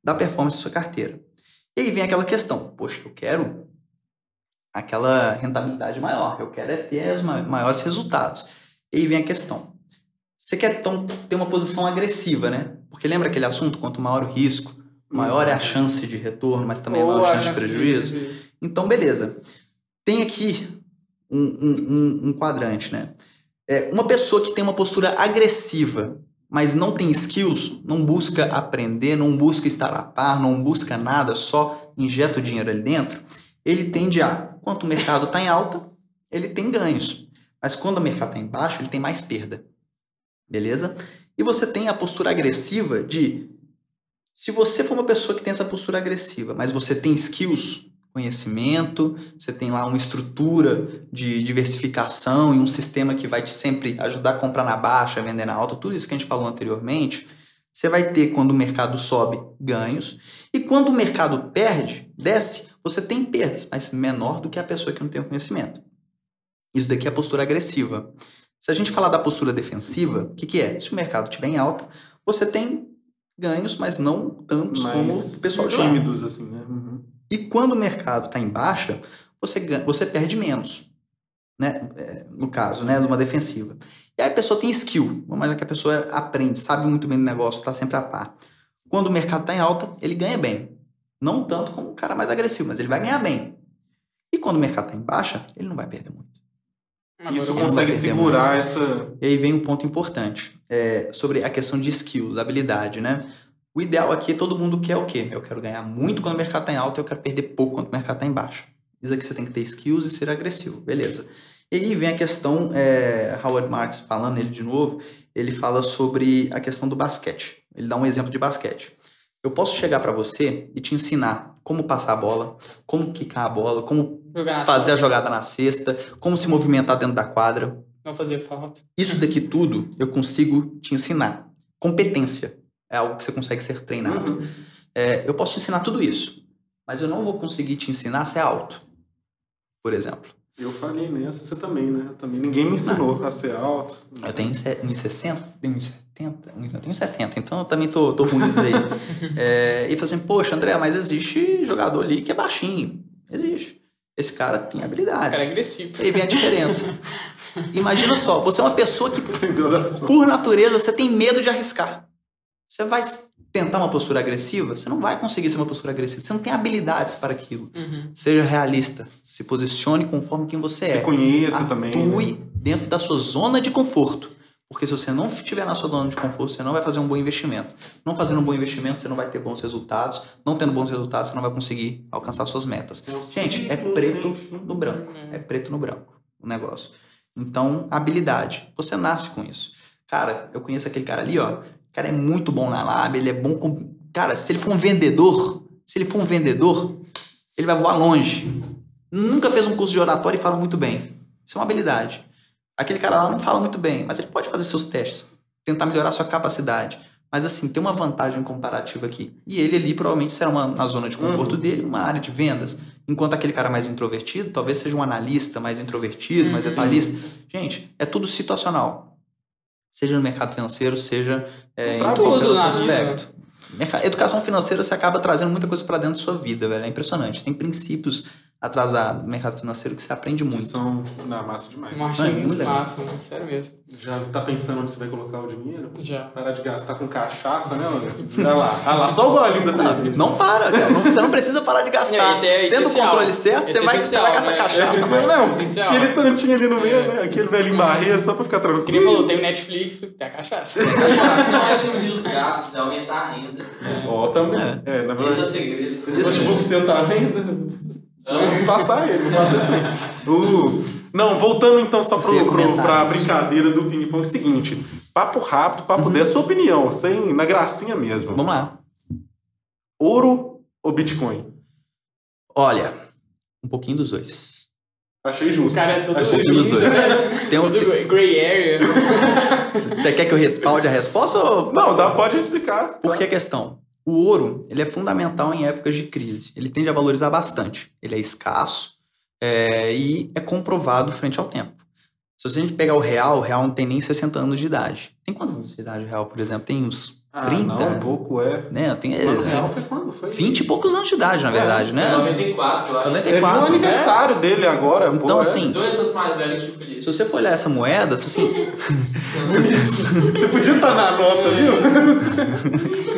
Speaker 3: da performance da sua carteira. E aí vem aquela questão, poxa, eu quero aquela rentabilidade maior, eu quero é ter os ma- maiores resultados. E aí vem a questão. Você quer então, ter uma posição agressiva, né? Porque lembra aquele assunto, quanto maior o risco, maior é a chance de retorno, mas também é
Speaker 2: Ou
Speaker 3: maior
Speaker 2: a
Speaker 3: chance de prejuízo. Então, beleza. Tem aqui um, um- um- quadrante, né? É, uma pessoa que tem uma postura agressiva, mas não tem skills, não busca aprender, não busca estar a par, não busca nada, só injeta o dinheiro ali dentro, ele tende a, quanto o mercado está em alta, ele tem ganhos. Mas quando o mercado está em baixo, ele tem mais perda. Beleza? E você tem a postura agressiva de se você for uma pessoa que tem essa postura agressiva, mas você tem skills, conhecimento, você tem lá uma estrutura de diversificação e um sistema que vai te sempre ajudar a comprar na baixa, vender na alta, tudo isso que a gente falou anteriormente, você vai ter quando o mercado sobe ganhos e quando o mercado perde, desce, você tem perdas, mas menor do que a pessoa que não tem o conhecimento. Isso daqui é a postura agressiva. Se a gente falar da postura defensiva, o que, que é? Se o mercado estiver em alta, você tem ganhos, mas não tantos como
Speaker 1: mais
Speaker 3: o pessoal
Speaker 1: tímidos, assim, né?
Speaker 3: E quando o mercado está em baixa, você, ganha, você perde menos, né? É, no caso, né? Numa defensiva. E aí a pessoa tem skill, uma maneira que a pessoa aprende, sabe muito bem do negócio, está sempre a par. Quando o mercado está em alta, ele ganha bem. Não tanto como o cara mais agressivo, mas ele vai ganhar bem. E quando o mercado está em baixa, ele não vai perder muito.
Speaker 2: Agora
Speaker 1: Isso consegue segurar essa.
Speaker 3: E aí vem um ponto importante é, sobre a questão de skills, habilidade, né? O ideal aqui é todo mundo quer o quê? Eu quero ganhar muito quando o mercado está em alta, eu quero perder pouco quando o mercado está em baixa. Isso aqui você tem que ter skills e ser agressivo, beleza. E aí vem a questão, é, Howard Marks falando ele de novo, ele fala sobre a questão do basquete. Ele dá um exemplo de basquete. Eu posso chegar para você e te ensinar como passar a bola, como quicar a bola, como fazer a jogada na cesta, como se movimentar dentro da quadra.
Speaker 2: Não fazer falta.
Speaker 3: Isso daqui tudo eu consigo te ensinar. Competência é algo que você consegue ser treinado.
Speaker 1: Uhum.
Speaker 3: É, eu posso te ensinar tudo isso, mas eu não vou conseguir te ensinar a ser alto, por exemplo.
Speaker 1: Eu falei nessa, você também, né? Também ninguém me ensinou a ser alto.
Speaker 3: Eu tenho 1,60, tenho 1,70, eu tenho 70, então eu também tô, tô ruim nisso aí. É, e falei assim, poxa, André, mas existe jogador ali que é baixinho. Existe. Esse cara tem
Speaker 2: Esse
Speaker 3: habilidades.
Speaker 2: cara é agressivo.
Speaker 3: E aí vem a diferença. Imagina só, você é uma pessoa que por natureza, você tem medo de arriscar. Você vai tentar uma postura agressiva, você não vai conseguir ser uma postura agressiva. Você não tem habilidades para aquilo.
Speaker 2: Uhum.
Speaker 3: Seja realista. Se posicione conforme quem você
Speaker 1: Você
Speaker 3: é.
Speaker 1: conheça também.
Speaker 3: Atue
Speaker 1: né?
Speaker 3: dentro da sua zona de conforto. Porque se você não estiver na sua zona de conforto, você não vai fazer um bom investimento. Não fazendo um bom investimento, você não vai ter bons resultados. Não tendo bons resultados, você não vai conseguir alcançar suas metas.
Speaker 1: É um
Speaker 3: Gente, é preto no branco. É preto no branco o negócio. Então, habilidade. Você nasce com isso. Cara, eu conheço aquele cara ali, ó. O cara é muito bom na lábia, ele é bom com. Cara, se ele for um vendedor, se ele for um vendedor, ele vai voar longe. Nunca fez um curso de oratória e fala muito bem. Isso é uma habilidade. Aquele cara lá não fala muito bem, mas ele pode fazer seus testes, tentar melhorar sua capacidade. Mas assim, tem uma vantagem comparativa aqui. E ele ali provavelmente será uma, na zona de conforto dele, uma área de vendas. Enquanto aquele cara mais introvertido, talvez seja um analista mais introvertido, mais
Speaker 2: Hum,
Speaker 3: detalhista. Gente, é tudo situacional. Seja no mercado financeiro, seja é, em qualquer outro
Speaker 2: na
Speaker 3: aspecto. Merca- Educação financeira você acaba trazendo muita coisa pra dentro da sua vida, velho. É impressionante. Tem princípios atrás da- do mercado financeiro que você aprende muito.
Speaker 1: são na massa demais.
Speaker 2: Achei
Speaker 3: Não, é
Speaker 2: muito
Speaker 3: legal.
Speaker 2: massa, sério mesmo.
Speaker 1: Já tá pensando onde você vai colocar o dinheiro?
Speaker 2: Já.
Speaker 1: Parar de gastar com cachaça, né, Olha? Olha lá, olha lá, só o golinho da cerveja.
Speaker 3: Não para, cara. Não- você não precisa parar de gastar.
Speaker 2: Não, isso é
Speaker 3: Tendo o controle certo,
Speaker 2: Esse
Speaker 3: você
Speaker 2: é
Speaker 3: vai, você vai
Speaker 2: essencial,
Speaker 3: gastar
Speaker 2: né?
Speaker 1: É
Speaker 3: cachaça.
Speaker 1: essencial,
Speaker 3: mas-
Speaker 1: não,
Speaker 2: essencial.
Speaker 1: aquele tantinho ali no meio,
Speaker 2: É.
Speaker 1: né? Aquele velho em barreira, só pra ficar tranquilo.
Speaker 2: Que nem falou, tem o Netflix, tem a cachaça.
Speaker 4: Só diminuir os gastos, é aumentar a renda.
Speaker 1: Ó, também. É, na
Speaker 4: Esse é o
Speaker 1: verdade.
Speaker 4: segredo.
Speaker 1: Esse notebook seu tá à venda? Vamos passar ele, passar esse trem. Uh, não, voltando então só pro, pro, pra
Speaker 3: isso.
Speaker 1: brincadeira do ping-pong. É o seguinte, papo rápido, papo 10, sua opinião, sem, na gracinha mesmo.
Speaker 3: Vamos lá.
Speaker 1: Ouro ou Bitcoin?
Speaker 3: Olha, um pouquinho dos dois.
Speaker 1: Achei
Speaker 2: O
Speaker 1: justo.
Speaker 2: cara é todo
Speaker 1: Achei
Speaker 3: dos
Speaker 2: cinza,
Speaker 3: dois. Tem um-
Speaker 2: Todo gray area.
Speaker 3: Você quer que eu respalde a resposta ou...
Speaker 1: Não, dá, pode explicar.
Speaker 3: Por que a questão? O ouro, ele é fundamental em épocas de crise. Ele tende a valorizar bastante. Ele é escasso é, e é comprovado frente ao tempo. Se a gente pegar o real, o real não tem nem 60 anos de idade. Tem quantos anos de idade o real, por exemplo? Tem uns 30?
Speaker 1: Ah, não, um pouco é.
Speaker 3: né? Tem
Speaker 1: o
Speaker 3: é,
Speaker 1: real foi quando? Foi?
Speaker 3: 20 e poucos anos de idade, na
Speaker 1: É,
Speaker 3: verdade, né?
Speaker 4: 94, eu acho.
Speaker 3: 94.
Speaker 1: Teve o
Speaker 3: né?
Speaker 1: aniversário dele agora. pô,
Speaker 3: Então,
Speaker 1: é.
Speaker 3: assim,
Speaker 4: Dois anos mais velho que o Felipe.
Speaker 3: se você for olhar essa moeda, assim,
Speaker 1: Você podia estar na nota, viu?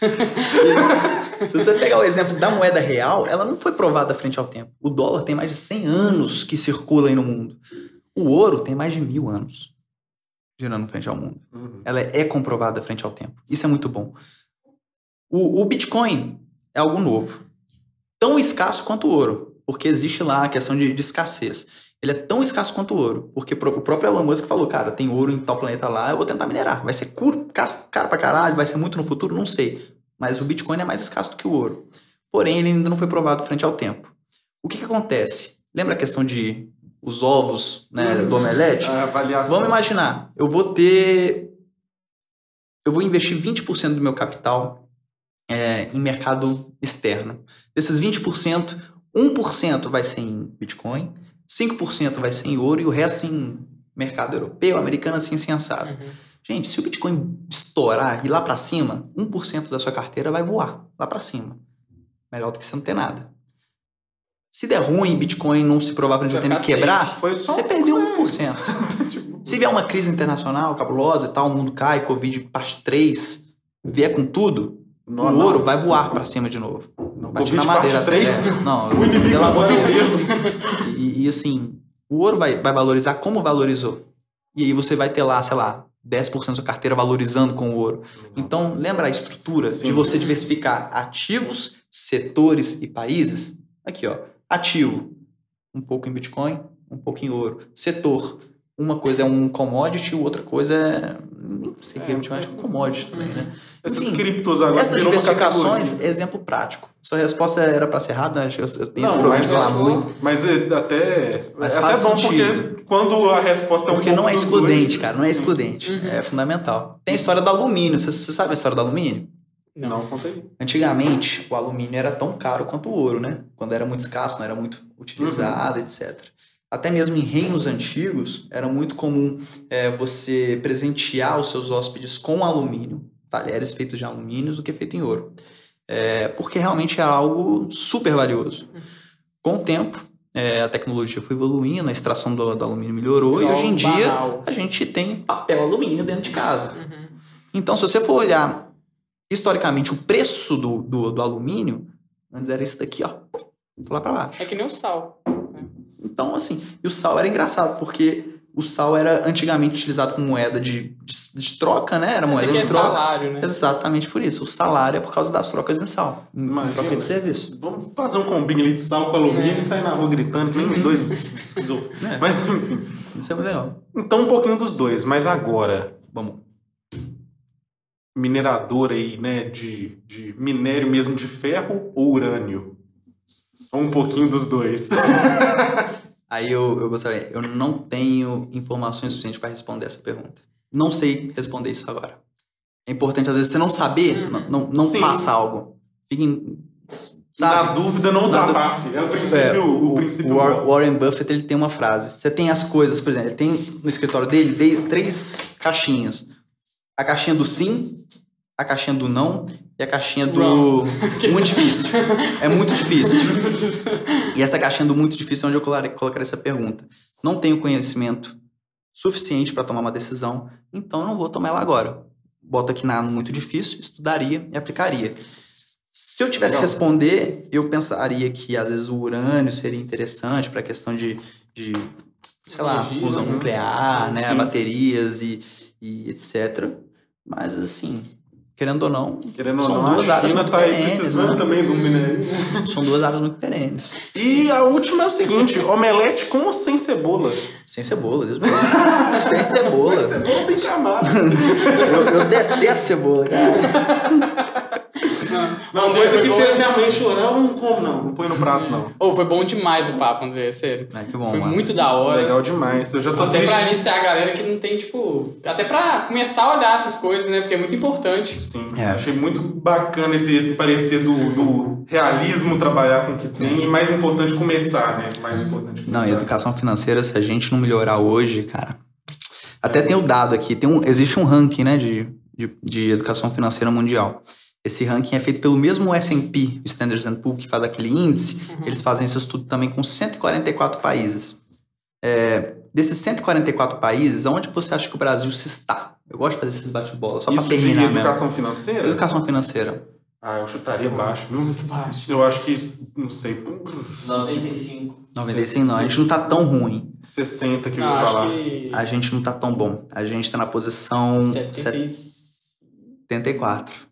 Speaker 3: Se você pegar o exemplo da moeda real, ela não foi provada frente ao tempo. O dólar tem mais de 100 anos que circula aí no mundo. O ouro tem mais de mil anos girando frente ao mundo.
Speaker 1: Uhum.
Speaker 3: Ela é comprovada frente ao tempo. Isso é muito bom. O, o Bitcoin é algo novo. Tão escasso quanto o ouro. Porque existe lá a questão de, de escassez. Ele é tão escasso quanto o ouro. Porque o próprio Elon Musk falou, cara, tem ouro em tal planeta lá, eu vou tentar minerar. Vai ser caro, caro, pra caralho, vai ser muito no futuro, não sei. Mas o Bitcoin é mais escasso do que o ouro. Porém, ele ainda não foi provado frente ao tempo. O que, que acontece? Lembra a questão de os ovos né, do omelete? Vamos imaginar, eu vou ter. Eu vou investir 20% do meu capital é, em mercado externo. Desses 20%, 1% vai ser em Bitcoin, 5% vai ser em ouro e o resto em mercado europeu, americano, assim, assim, assado.
Speaker 2: Uhum.
Speaker 3: Gente, se o Bitcoin estourar e ir lá pra cima, 1% da sua carteira vai voar lá pra cima. Melhor do que você não ter nada. Se der ruim, Bitcoin não se provar
Speaker 2: Você
Speaker 3: não
Speaker 2: vai
Speaker 3: tem
Speaker 2: ficar
Speaker 3: quebrar, você
Speaker 1: 1%.
Speaker 3: perdeu 1%. Se vier uma crise internacional cabulosa e tal, o mundo cai, Covid parte 3, vier com tudo,
Speaker 1: Não,
Speaker 3: o
Speaker 1: não.
Speaker 3: ouro vai voar pra cima de novo.
Speaker 1: Covid
Speaker 3: na madeira.
Speaker 1: parte 3.
Speaker 3: É, não,
Speaker 1: O inimigo é
Speaker 3: Deus.
Speaker 1: mesmo.
Speaker 3: E, e, assim, o ouro vai, vai valorizar como valorizou. E aí você vai ter lá, sei lá, 10% da sua carteira valorizando com o ouro. Então, lembra a estrutura
Speaker 1: Sim.
Speaker 3: de você diversificar ativos, setores e países? Aqui, ó. Ativo, um pouco em Bitcoin, um pouco em ouro. Setor, uma coisa é um commodity, outra coisa é. Nem sei o que é Bitcoin, acho que é commodity também, né?
Speaker 1: Essas
Speaker 3: Enfim,
Speaker 1: criptos agora
Speaker 3: Essas diversificações é exemplo prático. Sua resposta era para ser errada, né? Acho que eu, eu tenho esse
Speaker 1: Não,
Speaker 3: problema
Speaker 1: mas,
Speaker 3: de falar muito.
Speaker 1: mas é até,
Speaker 3: Mas
Speaker 1: é
Speaker 3: faz
Speaker 1: até bom
Speaker 3: sentido.
Speaker 1: porque quando a resposta é um
Speaker 3: Porque não é excludente,
Speaker 1: dois-
Speaker 3: cara, não é excludente. É fundamental. Tem a história do alumínio. Você, você sabe a história do alumínio?
Speaker 2: Não.
Speaker 1: Não, conta aí.
Speaker 3: Antigamente, o alumínio era tão caro quanto o ouro, né? Quando era muito escasso, não era muito utilizado, etc. Até mesmo em reinos antigos, era muito comum é, você presentear os seus hóspedes com alumínio, talheres feitos de alumínio, do que feito em ouro. É, porque realmente é algo super valioso. Com o tempo, é, a tecnologia foi evoluindo, a extração do, do alumínio melhorou, e hoje em dia
Speaker 2: banal.
Speaker 3: a gente tem papel alumínio dentro de casa.
Speaker 2: Uhum.
Speaker 3: Então, se você for olhar historicamente o preço do, do, do alumínio, antes era esse daqui, ó. Foi lá pra baixo.
Speaker 2: É que nem o sal.
Speaker 3: Então, assim, e o sal era engraçado, porque o sal era antigamente utilizado como moeda de, de, de troca, né? Era moeda
Speaker 2: Porque
Speaker 3: de
Speaker 2: é
Speaker 3: troca.
Speaker 2: salário, né?
Speaker 3: Exatamente por isso. O salário é por causa das trocas em sal.
Speaker 1: Imagina.
Speaker 3: troca de serviço.
Speaker 1: Vamos fazer um combinho ali de sal com alumínio
Speaker 2: É.
Speaker 1: e sair na rua gritando que nem os dois.
Speaker 3: É.
Speaker 1: Mas enfim.
Speaker 3: Isso é muito legal.
Speaker 1: Então um pouquinho dos dois, mas agora,
Speaker 3: Vamos.
Speaker 1: minerador aí, né, de, de minério mesmo de ferro ou urânio? Ou um pouquinho dos dois.
Speaker 3: Aí eu, eu gostaria. Eu não tenho informações suficientes para responder essa pergunta. Não sei responder isso agora. É importante, às vezes, você não saber, não, não, não
Speaker 1: Sim.
Speaker 3: faça algo. Fique. em-
Speaker 1: Na
Speaker 3: Sabe?
Speaker 1: dúvida, não
Speaker 3: Na
Speaker 1: ultrapasse. É o princípio,
Speaker 3: É,
Speaker 1: o, princípio
Speaker 3: o War-
Speaker 1: bom.
Speaker 3: Warren Buffett ele tem uma frase. Você tem as coisas, por exemplo, ele tem no escritório dele dei três caixinhas. A caixinha do sim, a caixinha do não e a caixinha do muito difícil. É muito difícil. E essa caixinha do muito difícil é onde eu colocarei essa pergunta. Não tenho conhecimento suficiente para tomar uma decisão, então não vou tomar ela agora. Boto aqui na muito difícil, estudaria e aplicaria. Se eu tivesse que responder, eu pensaria que às vezes o urânio seria interessante para a questão de, de, sei lá, fusão
Speaker 2: né?
Speaker 3: nuclear, né,
Speaker 1: Sim.
Speaker 3: baterias e, e etc. Mas assim, querendo ou não,
Speaker 1: Querendo ou
Speaker 3: São
Speaker 1: não,
Speaker 3: duas áreas muito
Speaker 1: tá precisando
Speaker 3: né?
Speaker 1: também do minério.
Speaker 3: são duas áreas muito perenes.
Speaker 1: E a última é o seguinte, omelete com ou sem cebola?
Speaker 3: Sem cebola, Deus me. Sem cebola.
Speaker 1: Cebola tem camada.
Speaker 3: Eu, eu detesto cebola, cara.
Speaker 1: Não,
Speaker 2: André,
Speaker 1: coisa que
Speaker 2: bom.
Speaker 1: fez minha mãe chorar, eu não como não, não põe no prato não.
Speaker 2: Ô, foi bom demais o papo, André, sério.
Speaker 3: Ai, que bom,
Speaker 2: foi
Speaker 3: mano.
Speaker 2: muito da hora.
Speaker 1: Legal demais, eu já tô
Speaker 2: Até
Speaker 1: triste.
Speaker 2: pra iniciar a galera que não tem, tipo. Até pra começar a olhar essas coisas, né? Porque é muito importante.
Speaker 1: Sim,
Speaker 3: É.
Speaker 1: achei muito bacana esse, esse parecer do, do realismo trabalhar com o que tem e mais importante começar, né? Mais importante
Speaker 3: Não,
Speaker 1: começar.
Speaker 3: e educação financeira, se a gente não melhorar hoje, cara. Até tem o dado aqui, tem um, existe um ranking, né, de, de, de educação financeira mundial. Esse ranking é feito pelo mesmo S&P, o Standards Poor's, que faz aquele índice. Eles fazem esse estudo também com 144 países. É, desses 144 países, aonde você acha que o Brasil se está? Eu gosto de fazer esses bate-bola, só para
Speaker 1: de
Speaker 3: terminar mesmo.
Speaker 1: educação financeira?
Speaker 3: Educação financeira.
Speaker 1: Ah, eu chutaria baixo, viu? Muito baixo. Eu acho que, não sei,
Speaker 4: 95.
Speaker 3: 95 não, a gente não tá tão ruim.
Speaker 1: 60 que eu
Speaker 2: Não,
Speaker 1: ia falar.
Speaker 2: que.
Speaker 3: A gente não tá tão bom. A gente tá na posição
Speaker 2: 70
Speaker 3: 74.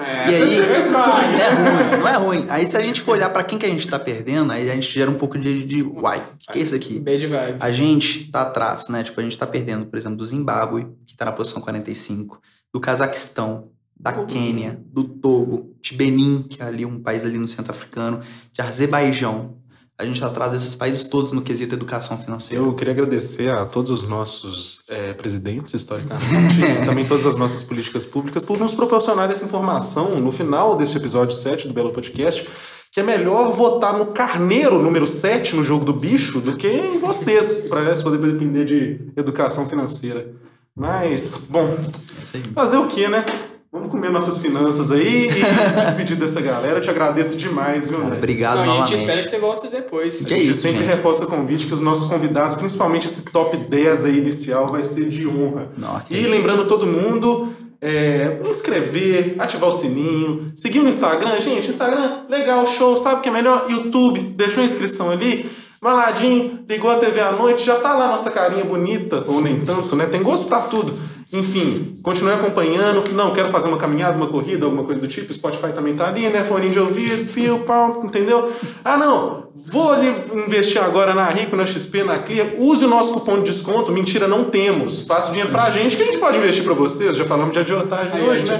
Speaker 1: É,
Speaker 3: E aí,
Speaker 2: é
Speaker 3: ruim, não é ruim. Aí se a gente for olhar pra quem que a gente tá perdendo, aí a gente gera um pouco de, de uai, o que, que é isso aqui?
Speaker 2: Bad vibe.
Speaker 3: A gente tá atrás, né? Tipo, a gente tá perdendo, por exemplo, do Zimbábue, que tá na posição 45, do Cazaquistão, da Quênia, do Togo, de Benin, que é ali um país ali no centro africano, de Azerbaijão. A gente atrás desses países todos no quesito educação financeira.
Speaker 1: Eu queria agradecer a todos os nossos eh, presidentes, historicamente, e também todas as nossas políticas públicas, por nos proporcionar essa informação no final deste episódio 7 do Belo Podcast, que é melhor votar no carneiro número 7 no jogo do bicho do que em vocês, para poder depender de educação financeira. Mas, bom,
Speaker 3: É
Speaker 1: fazer o que, né? Vamos comer nossas finanças aí e despedir dessa galera. Eu te agradeço demais, viu, André?
Speaker 3: Obrigado
Speaker 2: Não, e a gente
Speaker 3: novamente.
Speaker 2: espera que você volte depois.
Speaker 3: Que
Speaker 1: a gente
Speaker 3: isso,
Speaker 1: sempre
Speaker 3: gente.
Speaker 1: reforça o convite que os nossos convidados, principalmente esse top 10 aí inicial, vai ser de honra.
Speaker 3: Nossa, que
Speaker 1: E lembrando todo mundo, é, inscrever, ativar o sininho, seguir no Instagram. Gente, Instagram, legal, show. Sabe o que é melhor? YouTube, deixou a inscrição ali. Vai lá, Jim, ligou a TV à noite, já tá lá nossa carinha bonita, ou nem tanto, né? Tem gosto pra tudo. Enfim, continue acompanhando. Não, quero fazer uma caminhada, uma corrida, alguma coisa do tipo. Spotify também tá ali, né? Fone de ouvido, fio, pau, entendeu? Ah, não. Vou ali investir agora na Rico, na XP, na Clear. Use o nosso cupom de desconto. Mentira, não temos. Faça o dinheiro pra gente que a gente pode investir pra vocês. Já falamos de agiotagem
Speaker 2: Aí,
Speaker 1: hoje, né?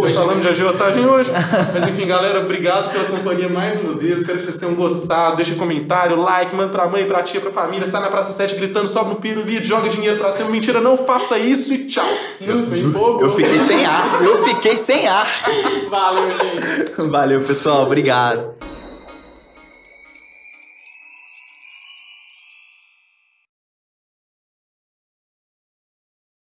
Speaker 2: hoje,
Speaker 1: falamos de agiotagem hoje. Mas enfim, galera, obrigado pela companhia mais uma vez. Espero que vocês tenham gostado. Deixa comentário, like, manda pra mãe, pra tia, pra família. Sai na Praça 7 gritando, sobe no pirulito, joga dinheiro pra cima. Mentira, não faça isso e tchau.
Speaker 2: Fogo.
Speaker 3: Eu fiquei sem ar. Eu fiquei sem ar.
Speaker 2: Valeu, gente.
Speaker 3: Valeu, pessoal. Obrigado.